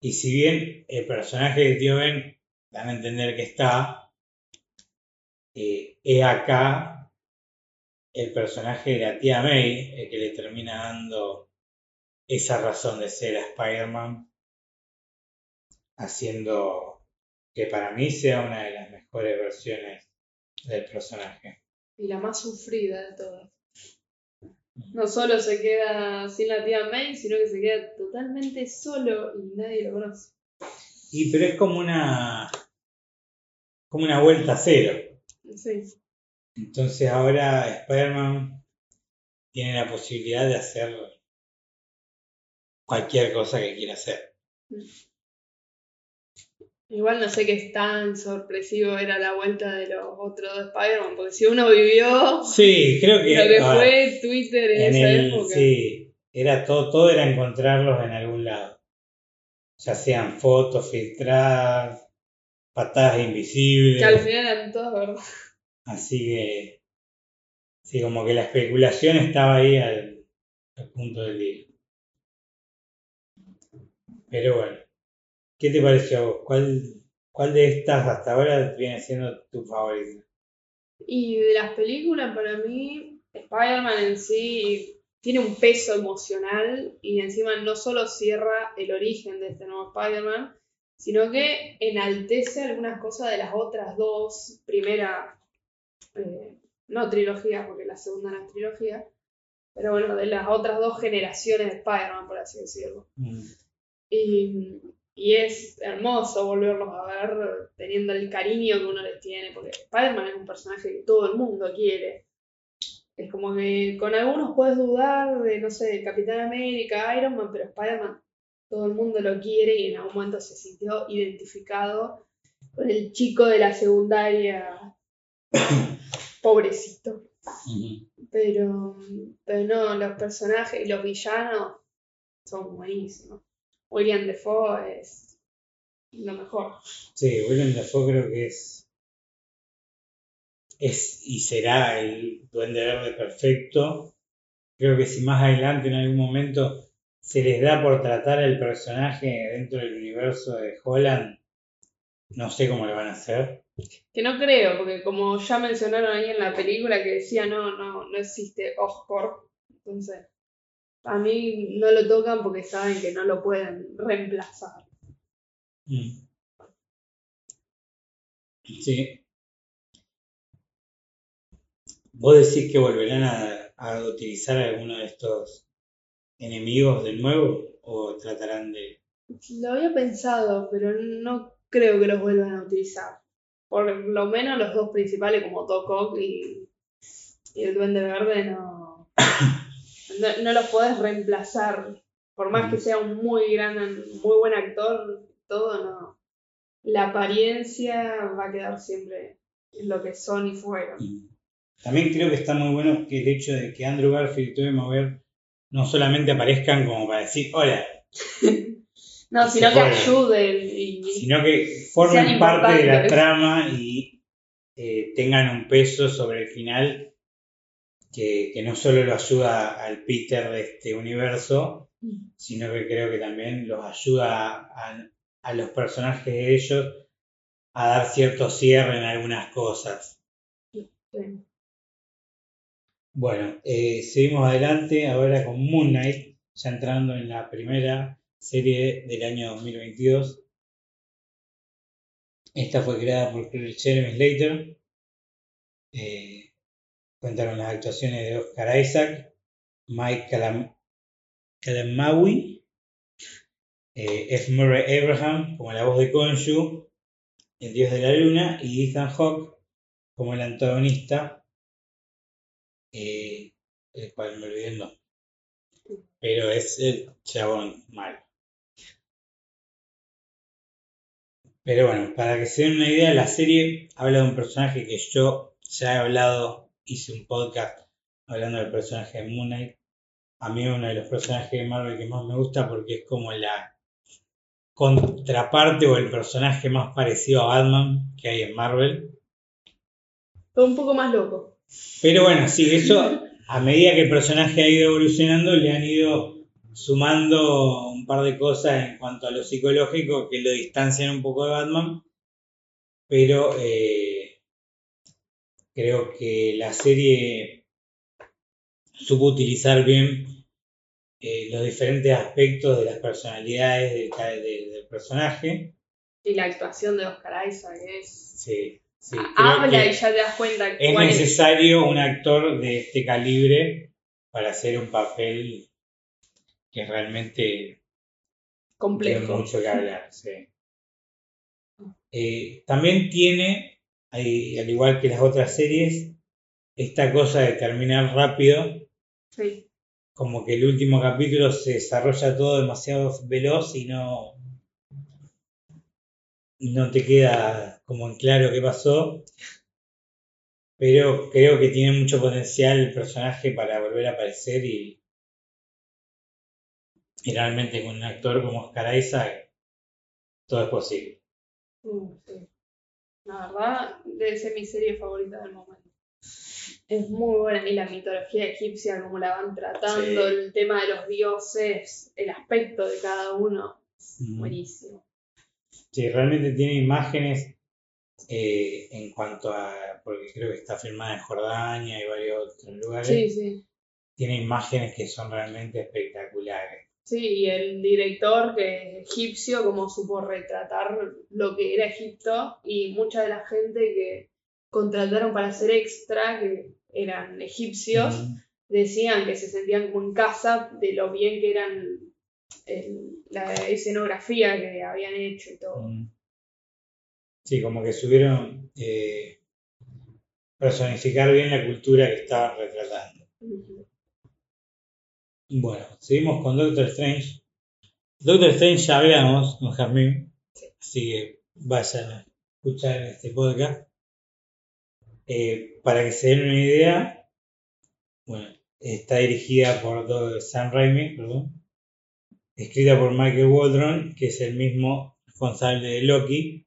Y si bien el personaje de tío Ben dan a entender que está, eh, es acá el personaje de la tía May el que le termina dando esa razón de ser a Spider-Man, haciendo que para mí sea una de las mejores versiones del personaje. Y la más sufrida de todas. No solo se queda sin la tía May, sino que se queda totalmente solo y nadie lo conoce. Y pero es como una como una vuelta a cero. Sí. Entonces ahora Spider-Man tiene la posibilidad de hacer cualquier cosa que quiera hacer. Igual no sé qué tan sorpresivo era la vuelta de los otros dos Spider-Man, porque si uno vivió Sí, creo que, lo que fue Twitter en, en esa el, época. sí, era todo, todo era encontrarlos en algún lado. Ya sean fotos filtradas, patadas invisibles. Que al final eran todas verdad. Así que, sí, como que la especulación estaba ahí al, al punto del día. Pero bueno, ¿qué te pareció a vos? ¿Cuál, ¿Cuál de estas hasta ahora viene siendo tu favorita? Y de las películas, para mí, Spider-Man en sí tiene un peso emocional y encima no solo cierra el origen de este nuevo Spider-Man, sino que enaltece algunas cosas de las otras dos, primera, eh, no trilogía, porque la segunda no es trilogía, pero bueno, de las otras dos generaciones de Spider-Man, por así decirlo. Mm, Y, y es hermoso volverlos a ver teniendo el cariño que uno les tiene, porque Spider-Man es un personaje que todo el mundo quiere. Es como que con algunos puedes dudar de, no sé, Capitán América, Iron Man, pero Spider-Man todo el mundo lo quiere y en algún momento se sintió identificado con el chico de la secundaria. Pobrecito. Pero, pero no, los personajes y los villanos son buenísimos. William Defoe es lo mejor. Sí, Willem Dafoe creo que es, es y será el duende verde perfecto. Creo que si más adelante en algún momento se les da por tratar al personaje dentro del universo de Holland, no sé cómo lo van a hacer. Que no creo, porque como ya mencionaron ahí en la película que decía no, no, no existe Oscorp. Entonces, a mí no lo tocan porque saben que no lo pueden reemplazar. Mm. Sí. ¿Vos decís que volverán a, a utilizar alguno de estos enemigos de nuevo o tratarán de... Lo había pensado, pero no creo que los vuelvan a utilizar. Por lo menos los dos principales como y, y el Duende Verde no, no, no los podés reemplazar. Por más que sea un muy gran, muy buen actor, todo no. La apariencia va a quedar siempre lo que son y fueron. También creo que está muy bueno que el hecho de que Andrew Garfield y Tobey Maguire no solamente aparezcan como para decir hola, No, sino que puede. ayuden y, sino que formen parte de la trama y eh, tengan un peso sobre el final que, que no solo lo ayuda al Peter de este universo, sino que creo que también los ayuda a, a los personajes de ellos a dar cierto cierre en algunas cosas. Bueno, eh, seguimos adelante ahora con Moon Knight, ya entrando en la primera serie del año 2022. Esta fue creada por Jeremy Slater. Eh, cuenta con las actuaciones de Oscar Isaac, Mike Calam Calamawi, eh, F. Murray Abraham como la voz de Konshu, el dios de la luna, y Ethan Hawke como el antagonista, eh, el cual me olvidé el nombre. Pero es el chabón mal. Pero bueno, para que se den una idea, la serie habla de un personaje que yo ya he hablado, hice un podcast hablando del personaje de Moon Knight. A mí es uno de los personajes de Marvel que más me gusta porque es como la contraparte o el personaje más parecido a Batman que hay en Marvel. Fue un poco más loco. Pero bueno, sí, eso a medida que el personaje ha ido evolucionando le han ido sumando un par de cosas en cuanto a lo psicológico que lo distancian un poco de Batman, pero eh, creo que la serie supo utilizar bien eh, los diferentes aspectos de las personalidades del, personaje. Y la actuación de Oscar Isaac es... Sí, sí. Habla y ya te das cuenta. Es necesario un actor de este calibre para hacer un papel que realmente complejo. Tiene mucho que hablar, sí. Eh, también tiene, al igual que las otras series, esta cosa de terminar rápido. Sí. Como que el último capítulo se desarrolla todo demasiado veloz y no, no te queda como en claro qué pasó. Pero creo que tiene mucho potencial el personaje para volver a aparecer y, y realmente con un actor como Oscar Isaac, todo es posible. Uh, sí. La verdad, debe ser mi serie favorita del momento. Es muy buena. Y la mitología egipcia, como la van tratando, el tema de los dioses, el aspecto de cada uno. Buenísimo. Sí, realmente tiene imágenes eh, en cuanto a. Porque creo que está filmada en Jordania y varios otros lugares. Sí, sí. Tiene imágenes que son realmente espectaculares. Sí, y el director que es egipcio, como supo retratar lo que era Egipto y mucha de la gente que contrataron para ser extra, que eran egipcios, decían que se sentían como en casa de lo bien que eran la escenografía que habían hecho y todo. Sí, como que supieron eh, personificar bien la cultura que estaban retratando. Bueno, seguimos con Doctor Strange. Doctor Strange ya hablamos con Jasmine, así que vayan a escuchar este podcast. Eh, para que se den una idea, bueno, está dirigida por Sam Raimi, perdón, escrita por Michael Waldron, que es el mismo responsable de Loki.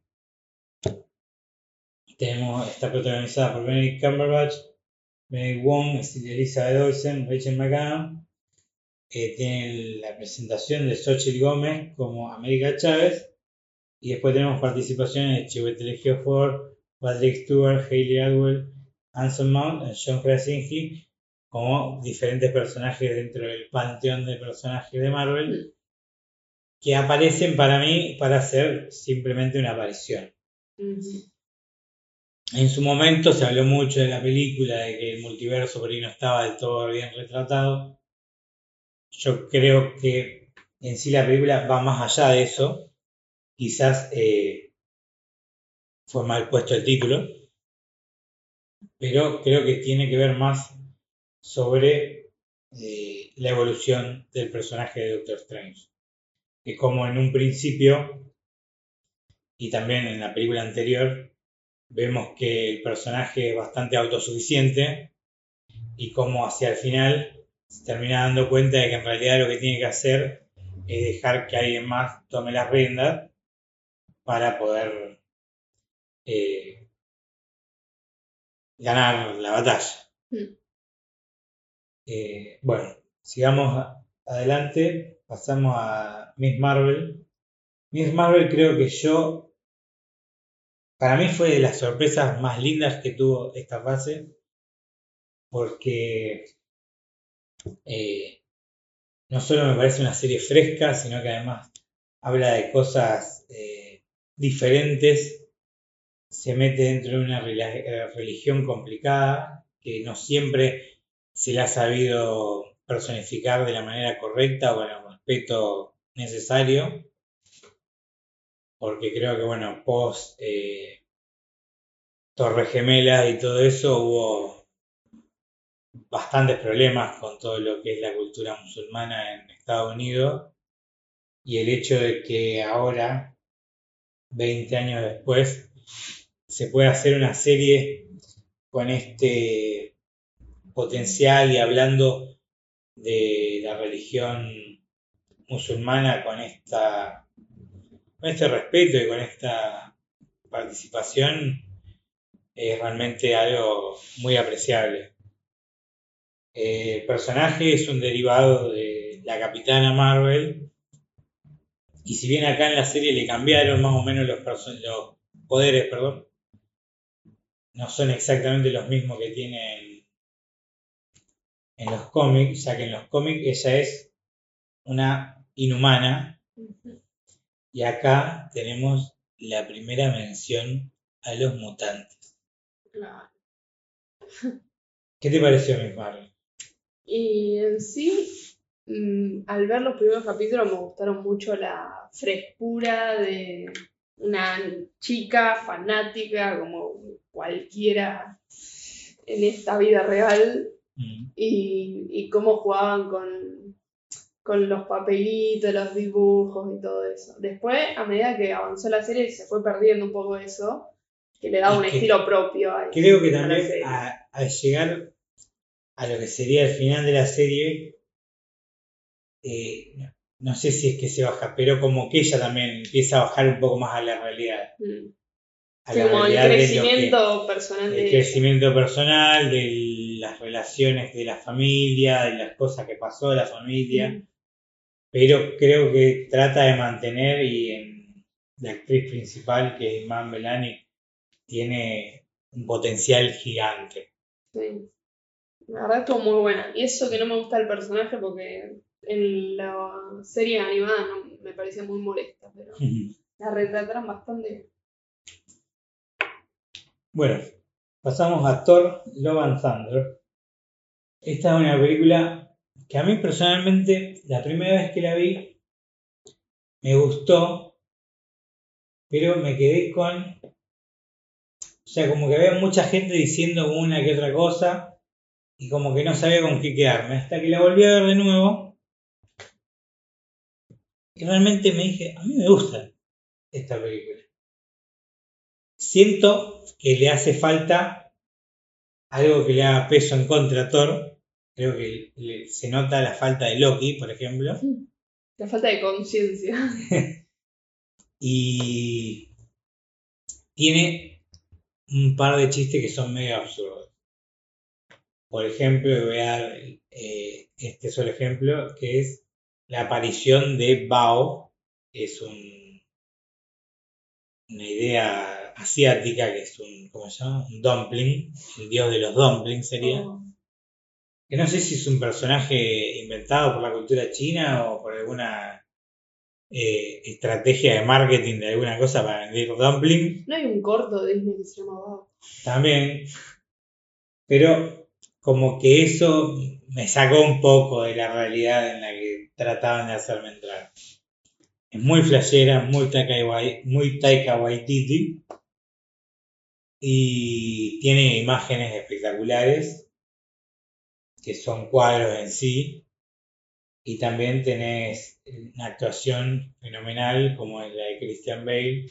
Tenemos, está protagonizada por Benedict Cumberbatch, Benedict Wong, Elizabeth Olsen, Rachel McAdams tiene la presentación de Xochitl Gómez como América Chávez. Y después tenemos participaciones de Chiwetel Ejiofor, Patrick Stewart, Hayley Atwell, Anson Mount, John Krasinski, como diferentes personajes dentro del panteón de personajes de Marvel, que aparecen para mí para hacer simplemente una aparición. En su momento se habló mucho de la película, de que el multiverso por ahí no estaba del todo bien retratado. Yo creo que en sí la película va más allá de eso. Quizás eh, fue mal puesto el título, pero creo que tiene que ver más sobre eh, la evolución del personaje de Doctor Strange. Que como en un principio, y también en la película anterior, vemos que el personaje es bastante autosuficiente y como hacia el final se termina dando cuenta de que en realidad lo que tiene que hacer es dejar que alguien más tome las riendas para poder eh, ganar la batalla. Hmm. Eh, bueno, sigamos adelante, pasamos a Miss Marvel. Miss Marvel creo que yo, para mí fue de las sorpresas más lindas que tuvo esta fase, porque eh, no solo me parece una serie fresca, sino que además habla de cosas eh, diferentes. Se mete dentro de una eh, religión complicada que no siempre se le ha sabido personificar de la manera correcta o en el respeto necesario, porque creo que, bueno, post Torre Gemela y todo eso hubo bastantes problemas con todo lo que es la cultura musulmana en Estados Unidos y el hecho de que ahora, 20 años después, se pueda hacer una serie con este potencial y hablando de la religión musulmana con esta con este respeto y con esta participación es realmente algo muy apreciable. El personaje es un derivado de la Capitana Marvel y si bien acá en la serie le cambiaron más o menos los, los poderes, perdón, no son exactamente los mismos que tiene en, los cómics, ya que en los cómics ella es una inhumana y acá tenemos la primera mención a los mutantes. ¿Qué te pareció, mi Marvel? Y en sí, mm, al ver los primeros capítulos me gustaron mucho la frescura de una chica fanática como cualquiera en esta vida real mm. y, y, cómo jugaban con, con los papelitos, los dibujos y todo eso. Después, a medida que avanzó la serie, se fue perdiendo un poco eso, que le daba un estilo propio. A creo que también al llegar a lo que sería el final de la serie, eh, no sé si es que se baja, pero como que ella también empieza a bajar un poco más a la realidad. Mm. como el crecimiento personal. El crecimiento personal, de las relaciones de la familia, de las cosas que pasó de la familia. Mm. Pero creo que trata de mantener y en la actriz principal, que es Iman Belani, tiene un potencial gigante. Sí. La verdad estuvo muy buena. Y eso que no me gusta el personaje porque en la serie animada no, me parecía muy molesta, pero la retrataron bastante Bueno, pasamos a Thor Love and Thunder. Esta es una película que a mí personalmente, la primera vez que la vi, me gustó, pero me quedé con... O sea, como que había mucha gente diciendo una que otra cosa y como que no sabía con qué quedarme. Hasta que la volví a ver de nuevo y realmente me dije, a mí me gusta esta película. Siento que le hace falta algo que le haga peso en contra a Thor. Creo que se nota la falta de Loki, por ejemplo. La falta de conciencia. y tiene un par de chistes que son medio absurdos. Por ejemplo, voy a dar eh, este solo ejemplo, que es la aparición de Bao, que es un, una idea asiática, que es un, ¿cómo se llama? Un dumpling, el dios de los dumplings sería. Oh. Que no sé si es un personaje inventado por la cultura china o por alguna eh, estrategia de marketing de alguna cosa para vender dumplings. No hay un corto de Disney que se llama Bao. También. Pero como que eso me sacó un poco de la realidad en la que trataban de hacerme entrar. Es muy flashera, muy Taika, Waititi. Y tiene imágenes espectaculares que son cuadros en sí. Y también tenés una actuación fenomenal como la de Christian Bale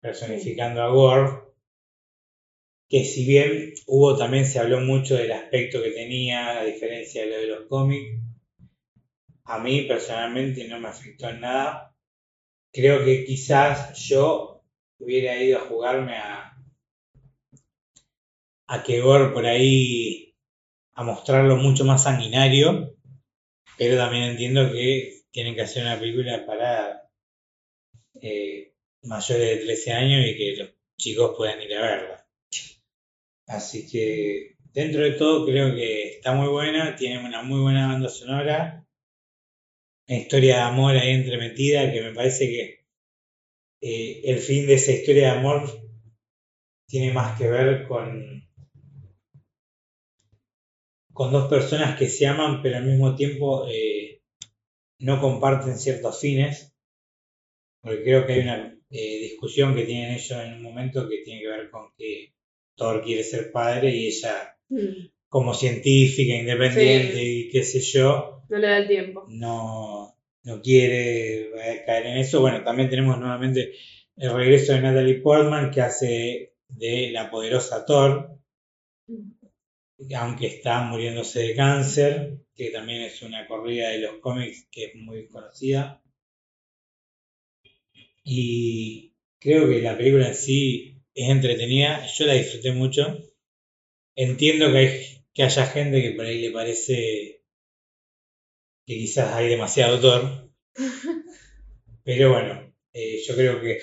personificando a Gore que si bien hubo también se habló mucho del aspecto que tenía a diferencia de lo de los cómics a mí personalmente no me afectó en nada. Creo que quizás yo hubiera ido a jugarme a, a que por ahí a mostrarlo mucho más sanguinario, pero también entiendo que tienen que hacer una película para eh, mayores de 13 años y que los chicos puedan ir a verla. Así que dentro de todo creo que está muy buena, tiene una muy buena banda sonora historia de amor ahí entremetida que me parece que eh, el fin de esa historia de amor tiene más que ver con, con dos personas que se aman, pero al mismo tiempo eh, no comparten ciertos fines. Porque creo que hay una eh, discusión que tienen ellos en un momento que tiene que ver con que Thor quiere ser padre y ella, Mm, como científica, independiente Sí. y qué sé yo, No le da el tiempo. no, no quiere eh, caer en eso. Bueno, también tenemos nuevamente el regreso de Natalie Portman que hace de la poderosa Thor, aunque está muriéndose de cáncer, que también es una corrida de los cómics que es muy conocida. Y creo que la película en sí es entretenida, yo la disfruté mucho. Entiendo que, hay, que haya gente que por ahí le parece que quizás hay demasiado Thor, pero bueno, eh, yo creo que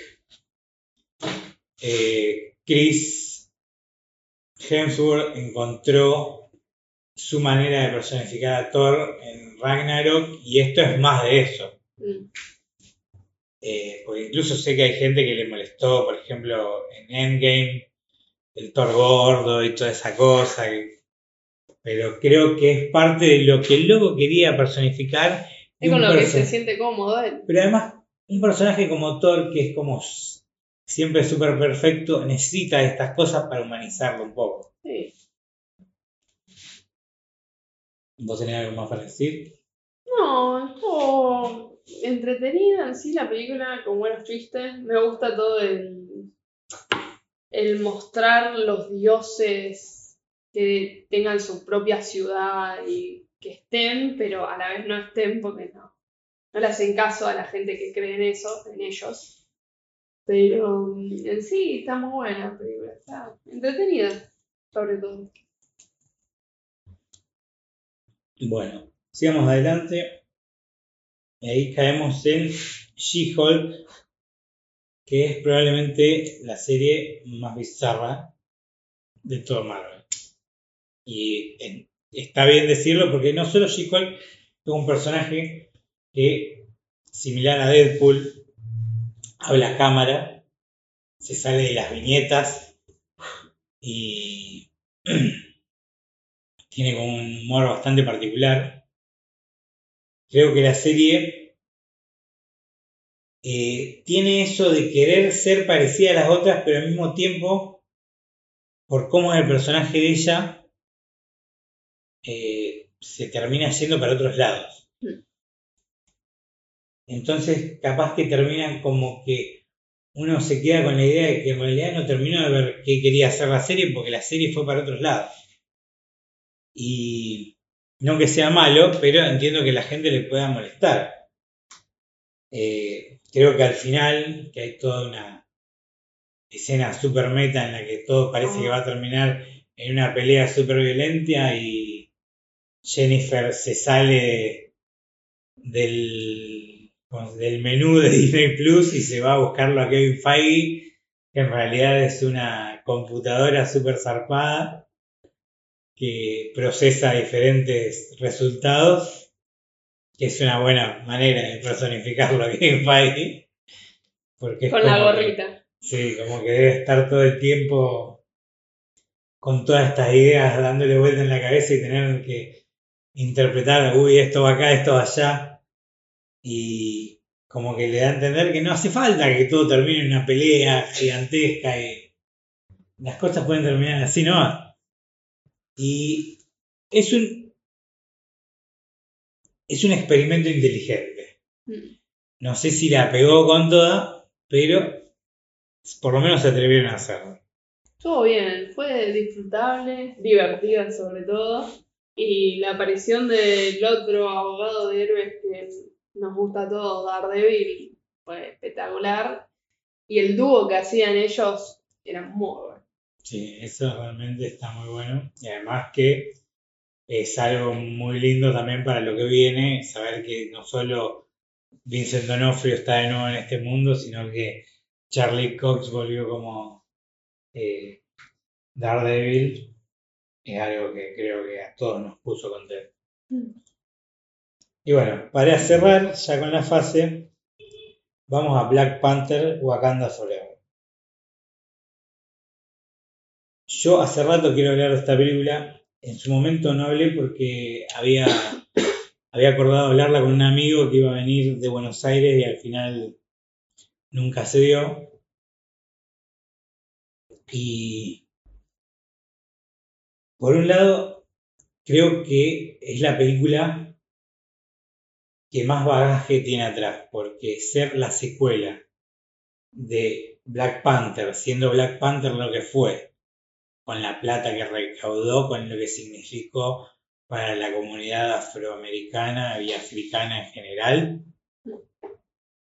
eh, Chris Hemsworth encontró su manera de personificar a Thor en Ragnarok y esto es más de eso. Mm, Eh, porque incluso sé que hay gente que le molestó, por ejemplo, en Endgame, el Thor gordo y toda esa cosa. que- pero creo que es parte de lo que el loco quería personificar. Es con lo que se siente cómodo él. Pero además, un personaje como Thor, que es como siempre súper perfecto, necesita estas cosas para humanizarlo un poco. Sí. ¿Vos tenés algo más para decir? No, estuvo entretenida en sí la película, con buenos chistes. Me gusta todo el, el mostrar los dioses que tengan su propia ciudad y que estén, pero a la vez no estén porque no, no le hacen caso a la gente que cree en eso, en ellos. Pero mm, en sí está muy buena la película, está entretenida, sobre todo. Bueno, sigamos adelante. Y ahí caemos en She-Hulk, que es probablemente la serie más bizarra de todo Marvel. Y está bien decirlo porque no solo She-Hulk es un personaje que, similar a Deadpool, habla cámara, se sale de las viñetas y tiene como un humor bastante particular. Creo que la serie eh, tiene eso de querer ser parecida a las otras, pero al mismo tiempo, por cómo es el personaje de ella, eh, se termina yendo para otros lados. Mm. Entonces, capaz que terminan como que uno se queda con la idea de que en realidad no terminó de ver qué quería hacer la serie porque la serie fue para otros lados. Y no que sea malo, pero entiendo que la gente le pueda molestar. Eh, creo que al final, que hay toda una escena super meta en la que todo parece que va a terminar en una pelea super violenta y Jennifer se sale del, del menú de Disney Plus y se va a buscarlo a Kevin Feige, que en realidad es una computadora super zarpada que procesa diferentes resultados, que es una buena manera de personificarlo a Kevin Feige. Porque Con la que- gorrita. Sí, como que debe estar todo el tiempo con todas estas ideas dándole vuelta en la cabeza y tener que interpretar, uy, esto va acá, esto va allá. Y como que le da a entender que no hace falta que todo termine en una pelea gigantesca y las cosas pueden terminar así, ¿no? Y es un, es un experimento inteligente. Mm. No sé si la pegó con toda, pero por lo menos se atrevieron a hacerlo. Estuvo bien, fue disfrutable, divertida sobre todo. Y la aparición del otro abogado de héroes que nos gusta a todos, Daredevil, fue espectacular. Y el dúo que hacían ellos era muy. Sí, eso realmente está muy bueno. Y además que es algo muy lindo también para lo que viene, saber que no solo Vincent D'Onofrio está de nuevo en este mundo, sino que Charlie Cox volvió como eh, Daredevil. Es algo que creo que a todos nos puso contentos. Y bueno, para cerrar ya con la fase, vamos a Black Panther Wakanda Forever. Yo hace rato quiero hablar de esta película. En su momento no hablé porque había, había acordado hablarla con un amigo que iba a venir de Buenos Aires y al final nunca se dio. Y por un lado, creo que es la película que más bagaje tiene atrás, porque ser la secuela de Black Panther, siendo Black Panther lo que fue, con la plata que recaudó, con lo que significó para la comunidad afroamericana y africana en general,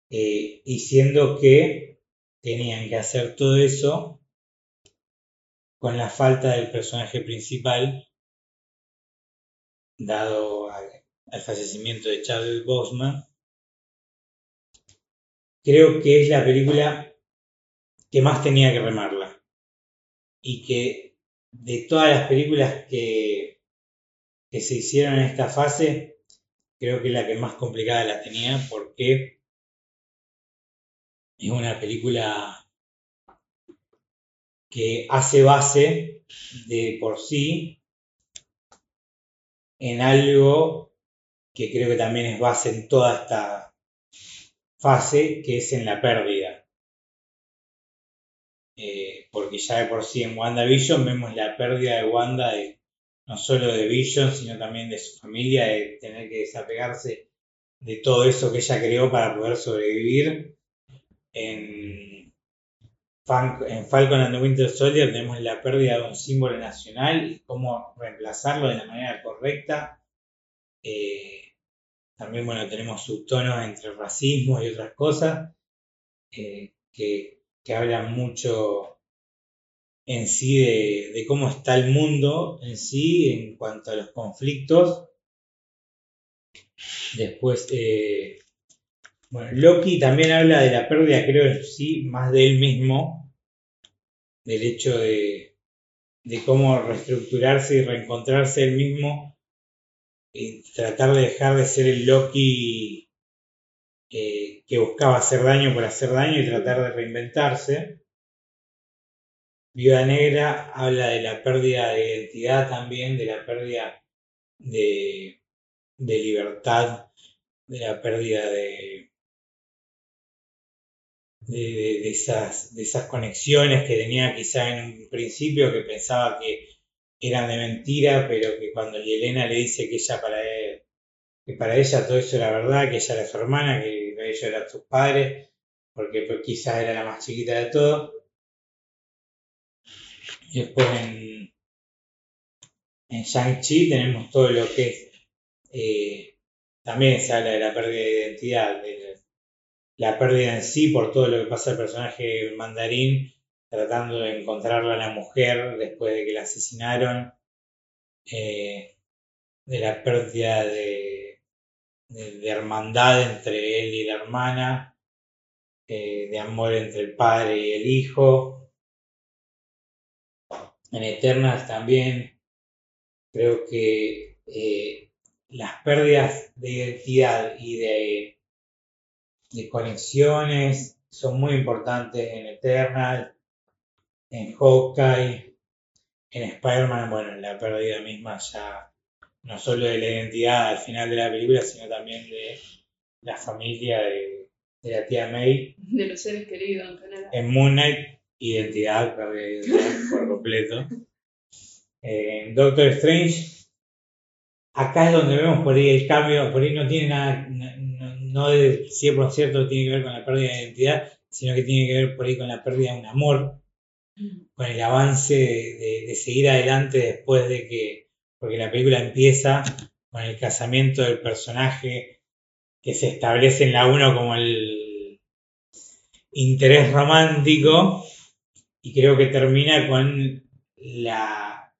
eh, y siendo que tenían que hacer todo eso con la falta del personaje principal, dado al fallecimiento de Charles Bosman, creo que es la película que más tenía que remarla. Y que de todas las películas que, que se hicieron en esta fase, creo que la que más complicada la tenía porque es una película que hace base de por sí en algo que creo que también es base en toda esta fase, que es en la pérdida. Ya de por sí en WandaVision vemos la pérdida de Wanda no solo de Vision, sino también de su familia, de tener que desapegarse de todo eso que ella creó para poder sobrevivir. En, en Falcon and the Winter Soldier tenemos la pérdida de un símbolo nacional y cómo reemplazarlo de la manera correcta. Eh, también, bueno, tenemos subtonos entre racismo y otras cosas eh, que, que, hablan mucho en sí de, cómo está el mundo en sí en cuanto a los conflictos. Después, eh, bueno, Loki también habla de la pérdida, creo en sí, más de él mismo, del hecho de, de cómo reestructurarse y reencontrarse él mismo y tratar de dejar de ser el Loki eh, que buscaba hacer daño por hacer daño y tratar de reinventarse. Viuda Negra habla de la pérdida de identidad también, de la pérdida de, libertad, de la pérdida de, de, de, esas, de esas conexiones que tenía quizá en un principio, que pensaba que eran de mentira, pero que cuando Yelena le dice que ella para él, que para ella todo eso era verdad, que ella era su hermana, que ellos eran sus padres, porque pues, quizás era la más chiquita de todo. Y después en, en Shang-Chi tenemos todo lo que es, eh, también se habla de la pérdida de identidad, de la pérdida en sí por todo lo que pasa al personaje mandarín tratando de encontrarla a la mujer después de que la asesinaron, eh, de la pérdida de, de, hermandad entre él y la hermana, eh, de amor entre el padre y el hijo. En Eternas también creo que eh, las pérdidas de identidad y de, de conexiones son muy importantes en Eternal en Hawkeye, en Spider-Man, bueno, la pérdida misma ya no solo de la identidad al final de la película, sino también de la familia de, la tía May. De los seres queridos en general. En Moon Knight, identidad por completo. Eh, Doctor Strange, acá es donde vemos por ahí el cambio, por ahí no tiene nada, no, no de 100% tiene que ver con la pérdida de identidad, sino que tiene que ver por ahí con la pérdida de un amor con el avance de, seguir adelante después de que, porque la película empieza con el casamiento del personaje que se establece en la 1 como el interés romántico y creo que termina con la,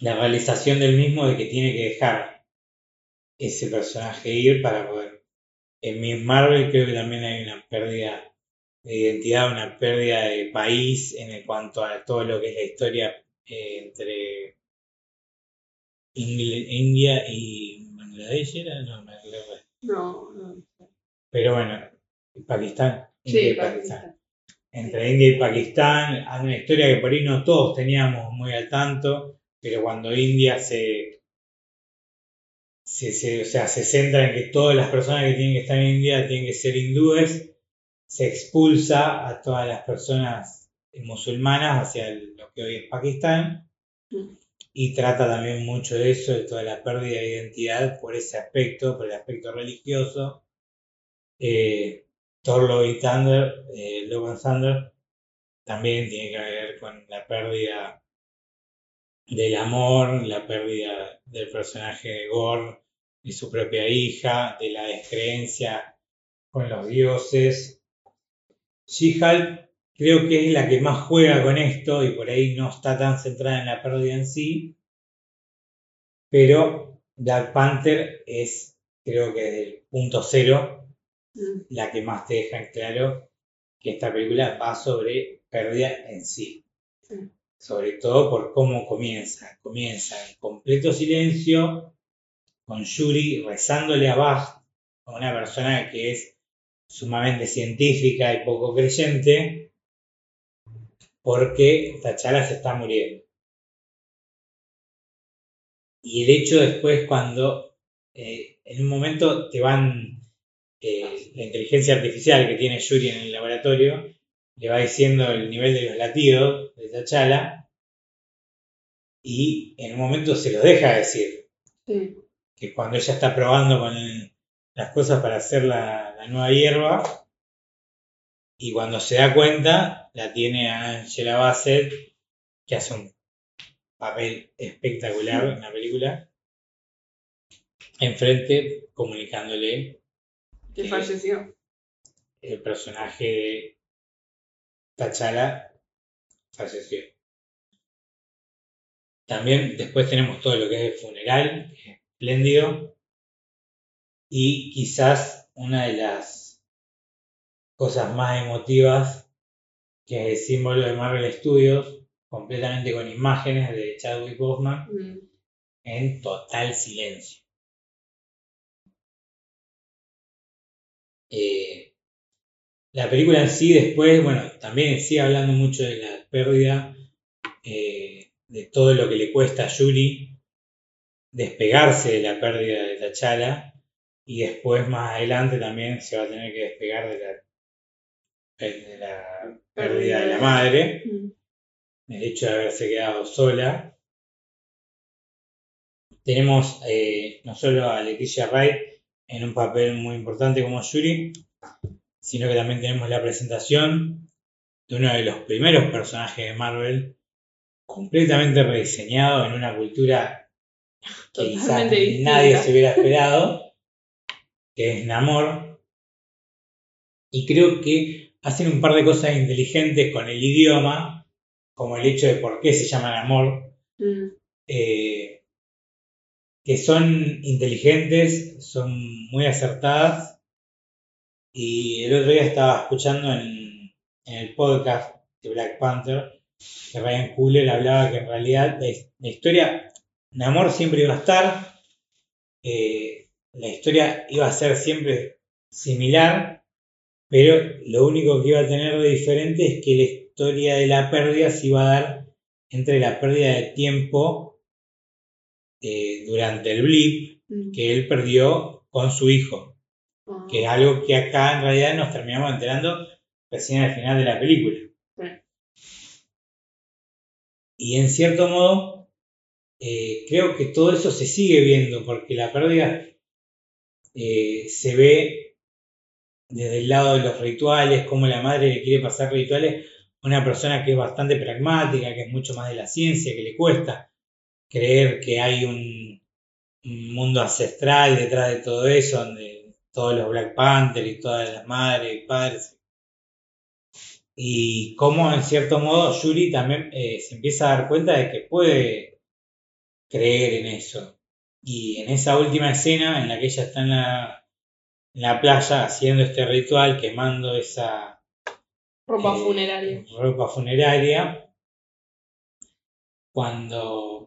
la realización del mismo de que tiene que dejar ese personaje ir para poder. En Miss Marvel creo que también hay una pérdida de identidad, una pérdida de país en cuanto a todo lo que es la historia eh, entre India y Bangladesh, ¿era? No, me No, no. Pero bueno, Pakistán. sí, Pakistán. Entre India y Pakistán, hay una historia que por ahí no todos teníamos muy al tanto, pero cuando India se, se, se- o sea, se centra en que todas las personas que tienen que estar en India tienen que ser hindúes, se expulsa a todas las personas musulmanas hacia lo que hoy es Pakistán y trata también mucho de eso, de toda la pérdida de identidad por ese aspecto, por el aspecto religioso. Eh, Thor Love y Thunder, eh, Love and Thunder, también tiene que ver con la pérdida del amor, la pérdida del personaje de Gore, de su propia hija, de la descreencia con los dioses. She-Hulk creo que es la que más juega con esto y por ahí no está tan centrada en la pérdida en sí, pero Black Panther es, creo que desde el punto cero. La que más te deja en claro que esta película va sobre pérdida en sí. Sí. Sobre todo por cómo comienza. Comienza en completo silencio, con Yuri rezándole a Bach, a una persona que es sumamente científica y poco creyente, porque T'Challa se está muriendo. Y el hecho después cuando eh, en un momento te van la inteligencia artificial que tiene Yuri en el laboratorio le va diciendo el nivel de los latidos de T'Challa y en un momento se los deja decir Sí. que cuando ella está probando con el- las cosas para hacer la, la nueva hierba y cuando se da cuenta la tiene a Angela Bassett que hace un papel espectacular en la película enfrente comunicándole Que falleció. el personaje de T'Challa falleció. También después tenemos todo lo que es el funeral, que es espléndido. Y quizás una de las cosas más emotivas, que es el símbolo de Marvel Studios, completamente con imágenes de Chadwick Boseman Mm. en total silencio. Eh, la película en sí después, bueno, también sigue hablando mucho de la pérdida, eh, de todo lo que le cuesta a Yuri despegarse de la pérdida de T'Challa y después más adelante también se va a tener que despegar de la, de la pérdida de la madre Mm. el hecho de haberse quedado sola. Tenemos eh, no solo a Leticia Wright en un papel muy importante como Yuri, sino que también tenemos la presentación de uno de los primeros personajes de Marvel completamente rediseñado en una cultura que quizás nadie se hubiera esperado, que es Namor. Y creo que hacen un par de cosas inteligentes con el idioma, como el hecho de por qué se llama Namor, Mm. eh, que son inteligentes, son muy acertadas. Y el otro día estaba escuchando en, el podcast de Black Panther que Ryan Coogler hablaba que en realidad la, la historia, Namor siempre iba a estar, eh, la historia iba a ser siempre similar, pero lo único que iba a tener de diferente es que la historia de la pérdida se iba a dar entre la pérdida de tiempo eh, durante el blip Mm. que él perdió con su hijo, Ah. que es algo que acá en realidad nos terminamos enterando recién al final de la película. Y en cierto modo, eh, creo que todo eso se sigue viendo, porque la pérdida eh, se ve desde el lado de los rituales, cómo la madre le quiere pasar rituales a una persona que es bastante pragmática, que es mucho más de la ciencia, que le cuesta creer que hay un, un mundo ancestral detrás de todo eso, donde todos los Black Panther y todas las madres y padres y cómo en cierto modo Yuri también eh, se empieza a dar cuenta de que puede creer en eso. Y en esa última escena en la que ella está en la, en la playa haciendo este ritual, quemando esa Ropa eh, funeraria. ropa funeraria, cuando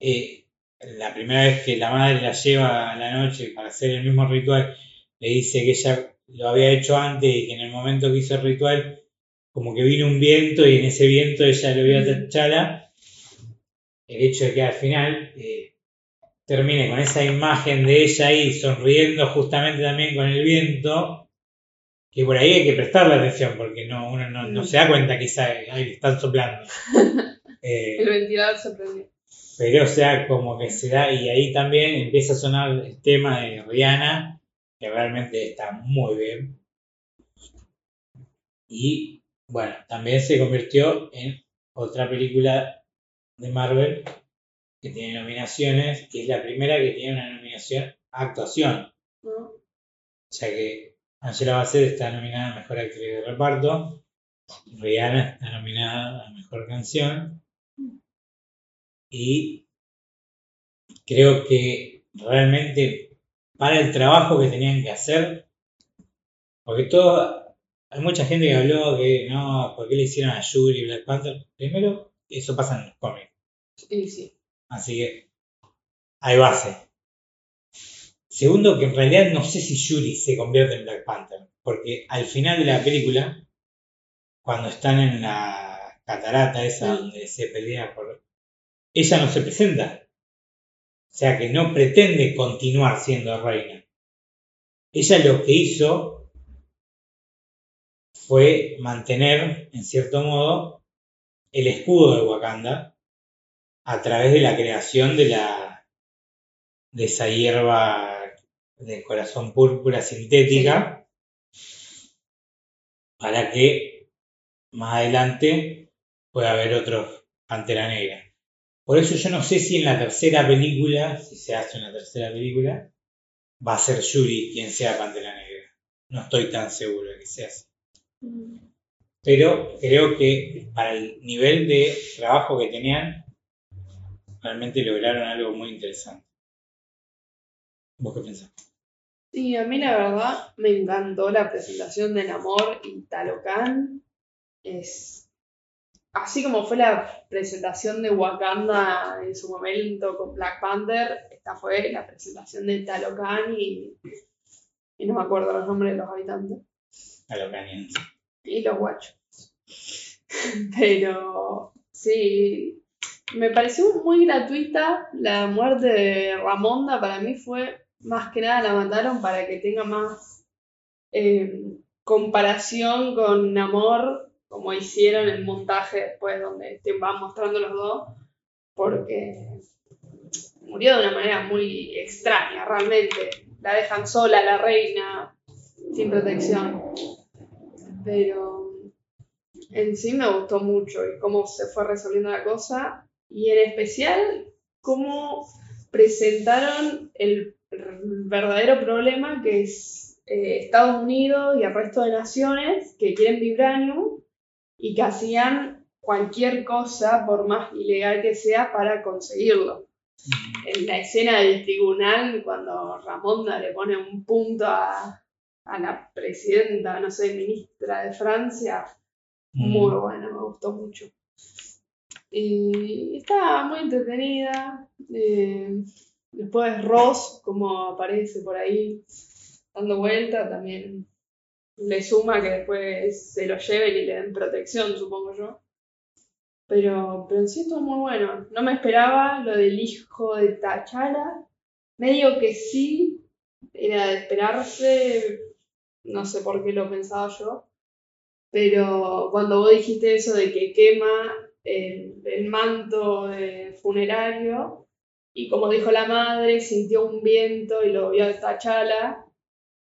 eh, la primera vez que la madre la lleva a la noche para hacer el mismo ritual, le dice que ella lo había hecho antes y que en el momento que hizo el ritual como que vino un viento y en ese viento ella lo vio a T'Challa. El hecho de que al final eh, termine con esa imagen de ella ahí sonriendo justamente también con el viento, que por ahí hay que prestarle atención porque no, uno no, no se da cuenta quizá ahí están soplando. Eh, El ventilador se prendió. Pero o sea, como que se da, y ahí también empieza a sonar el tema de Rihanna, que realmente está muy bien. Y bueno, también se convirtió en otra película de Marvel que tiene nominaciones, que es la primera que tiene una nominación a actuación. ¿no? Ya que Angela Bassett está nominada a Mejor Actriz de Reparto, Rihanna está nominada a Mejor Canción, y creo que realmente para el trabajo que tenían que hacer, porque todo, hay mucha gente que habló que no, ¿por qué le hicieron a Yuri y Black Panther? Primero, eso pasa en los cómics, Y sí. así que hay base. Segundo, que en realidad no sé si Yuri se convierte en Black Panther, porque al final de la película, cuando están en la catarata esa donde se pelea por... Ella no se presenta. O sea que no pretende continuar siendo reina. Ella lo que hizo fue mantener, en cierto modo, el escudo de Wakanda a través de la creación de la de esa hierba de corazón púrpura sintética para que más adelante pueda haber otro Pantera Negra. Por eso yo no sé si en la tercera película, si se hace una tercera película, va a ser Yuri quien sea Pantera Negra. No estoy tan seguro de que sea así. Pero creo que para el nivel de trabajo que tenían, realmente lograron algo muy interesante. ¿Vos qué pensás? Sí, a mí la verdad me encantó la presentación de Namor y Talocan. Es así como fue la presentación de Wakanda en su momento con Black Panther, esta fue la presentación de Talocan y, y no me acuerdo los nombres de los habitantes. A lo caniente. y los guachos. Pero sí, me pareció muy gratuita la muerte de Ramonda. Para mí fue más que nada la mataron para que tenga más eh, comparación con Namor, como hicieron el montaje después, donde te van mostrando los dos, porque murió de una manera muy extraña, realmente. La dejan sola, la reina, sin protección pero en sí me gustó mucho y cómo se fue resolviendo la cosa y en especial cómo presentaron el verdadero problema que es eh, Estados Unidos y el resto de naciones que quieren vibranium y que hacían cualquier cosa, por más ilegal que sea, para conseguirlo. En la escena del tribunal, cuando Ramonda le pone un punto a, a la presidenta, no sé, ministra de Francia, muy buena, me gustó mucho. Y está muy entretenida. eh, después Ross, como aparece por ahí dando vuelta, también le suma que después se lo lleven y le den protección, supongo yo. Pero, pero en sí muy bueno. No me esperaba lo del hijo de T'Challa. Medio que sí, era de esperarse. No sé por qué lo pensaba yo. Pero cuando vos dijiste eso de que quema el, el manto funerario, y como dijo la madre, sintió un viento y lo vio de T'Challa,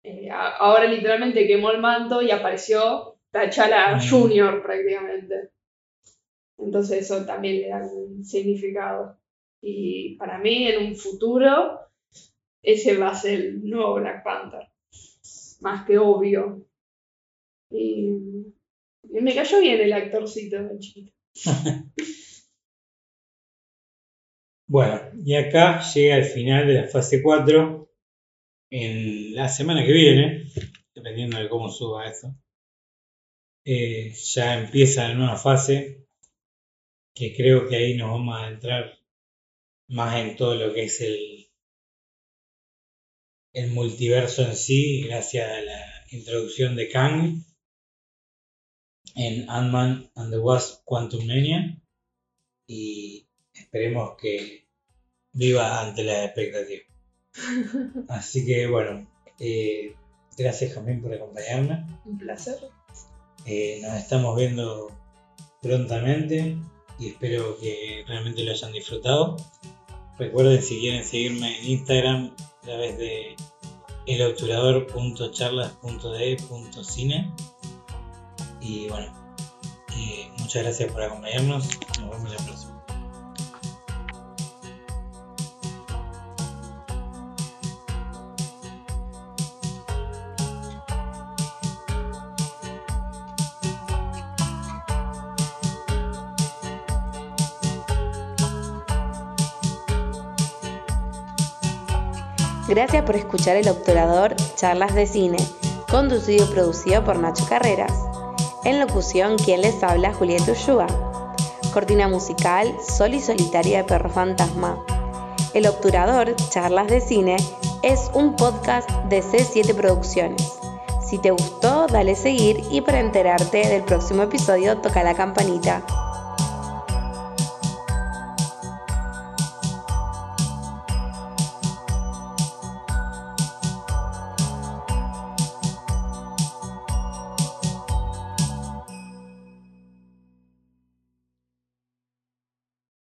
eh, ahora literalmente quemó el manto y apareció T'Challa Mm. Junior prácticamente. Entonces eso también le da un significado. Y para mí en un futuro ese va a ser el nuevo Black Panther. Más que obvio. Y, y me cayó bien el actorcito, el chiquito. Bueno, y acá llega el final de la fase 4 en la semana que viene, dependiendo de cómo suba esto. Eh, ya empieza la nueva fase, que creo que ahí nos vamos a entrar más en todo lo que es el, el multiverso en sí, gracias a la introducción de Kang. en Ant-Man and the Wasp Quantum Mania y esperemos que viva ante la expectativa. Así que bueno, eh, gracias Jamín por acompañarme. Un placer. Eh, nos estamos viendo prontamente y espero que realmente lo hayan disfrutado. Recuerden si quieren seguirme en Instagram a través de elobturador.charlas.de.cine y bueno, eh, muchas gracias por acompañarnos. Nos vemos la próxima. Gracias por escuchar El Obturador Charlas de Cine, conducido y producido por Nacho Carreras. En locución, quien les habla, Julieta Ushua. Cortina musical, Sol y Solitaria de Perro Fantasma. El Obturador Charlas de Cine es un podcast de C7 Producciones. Si te gustó, dale seguir y para enterarte del próximo episodio toca la campanita.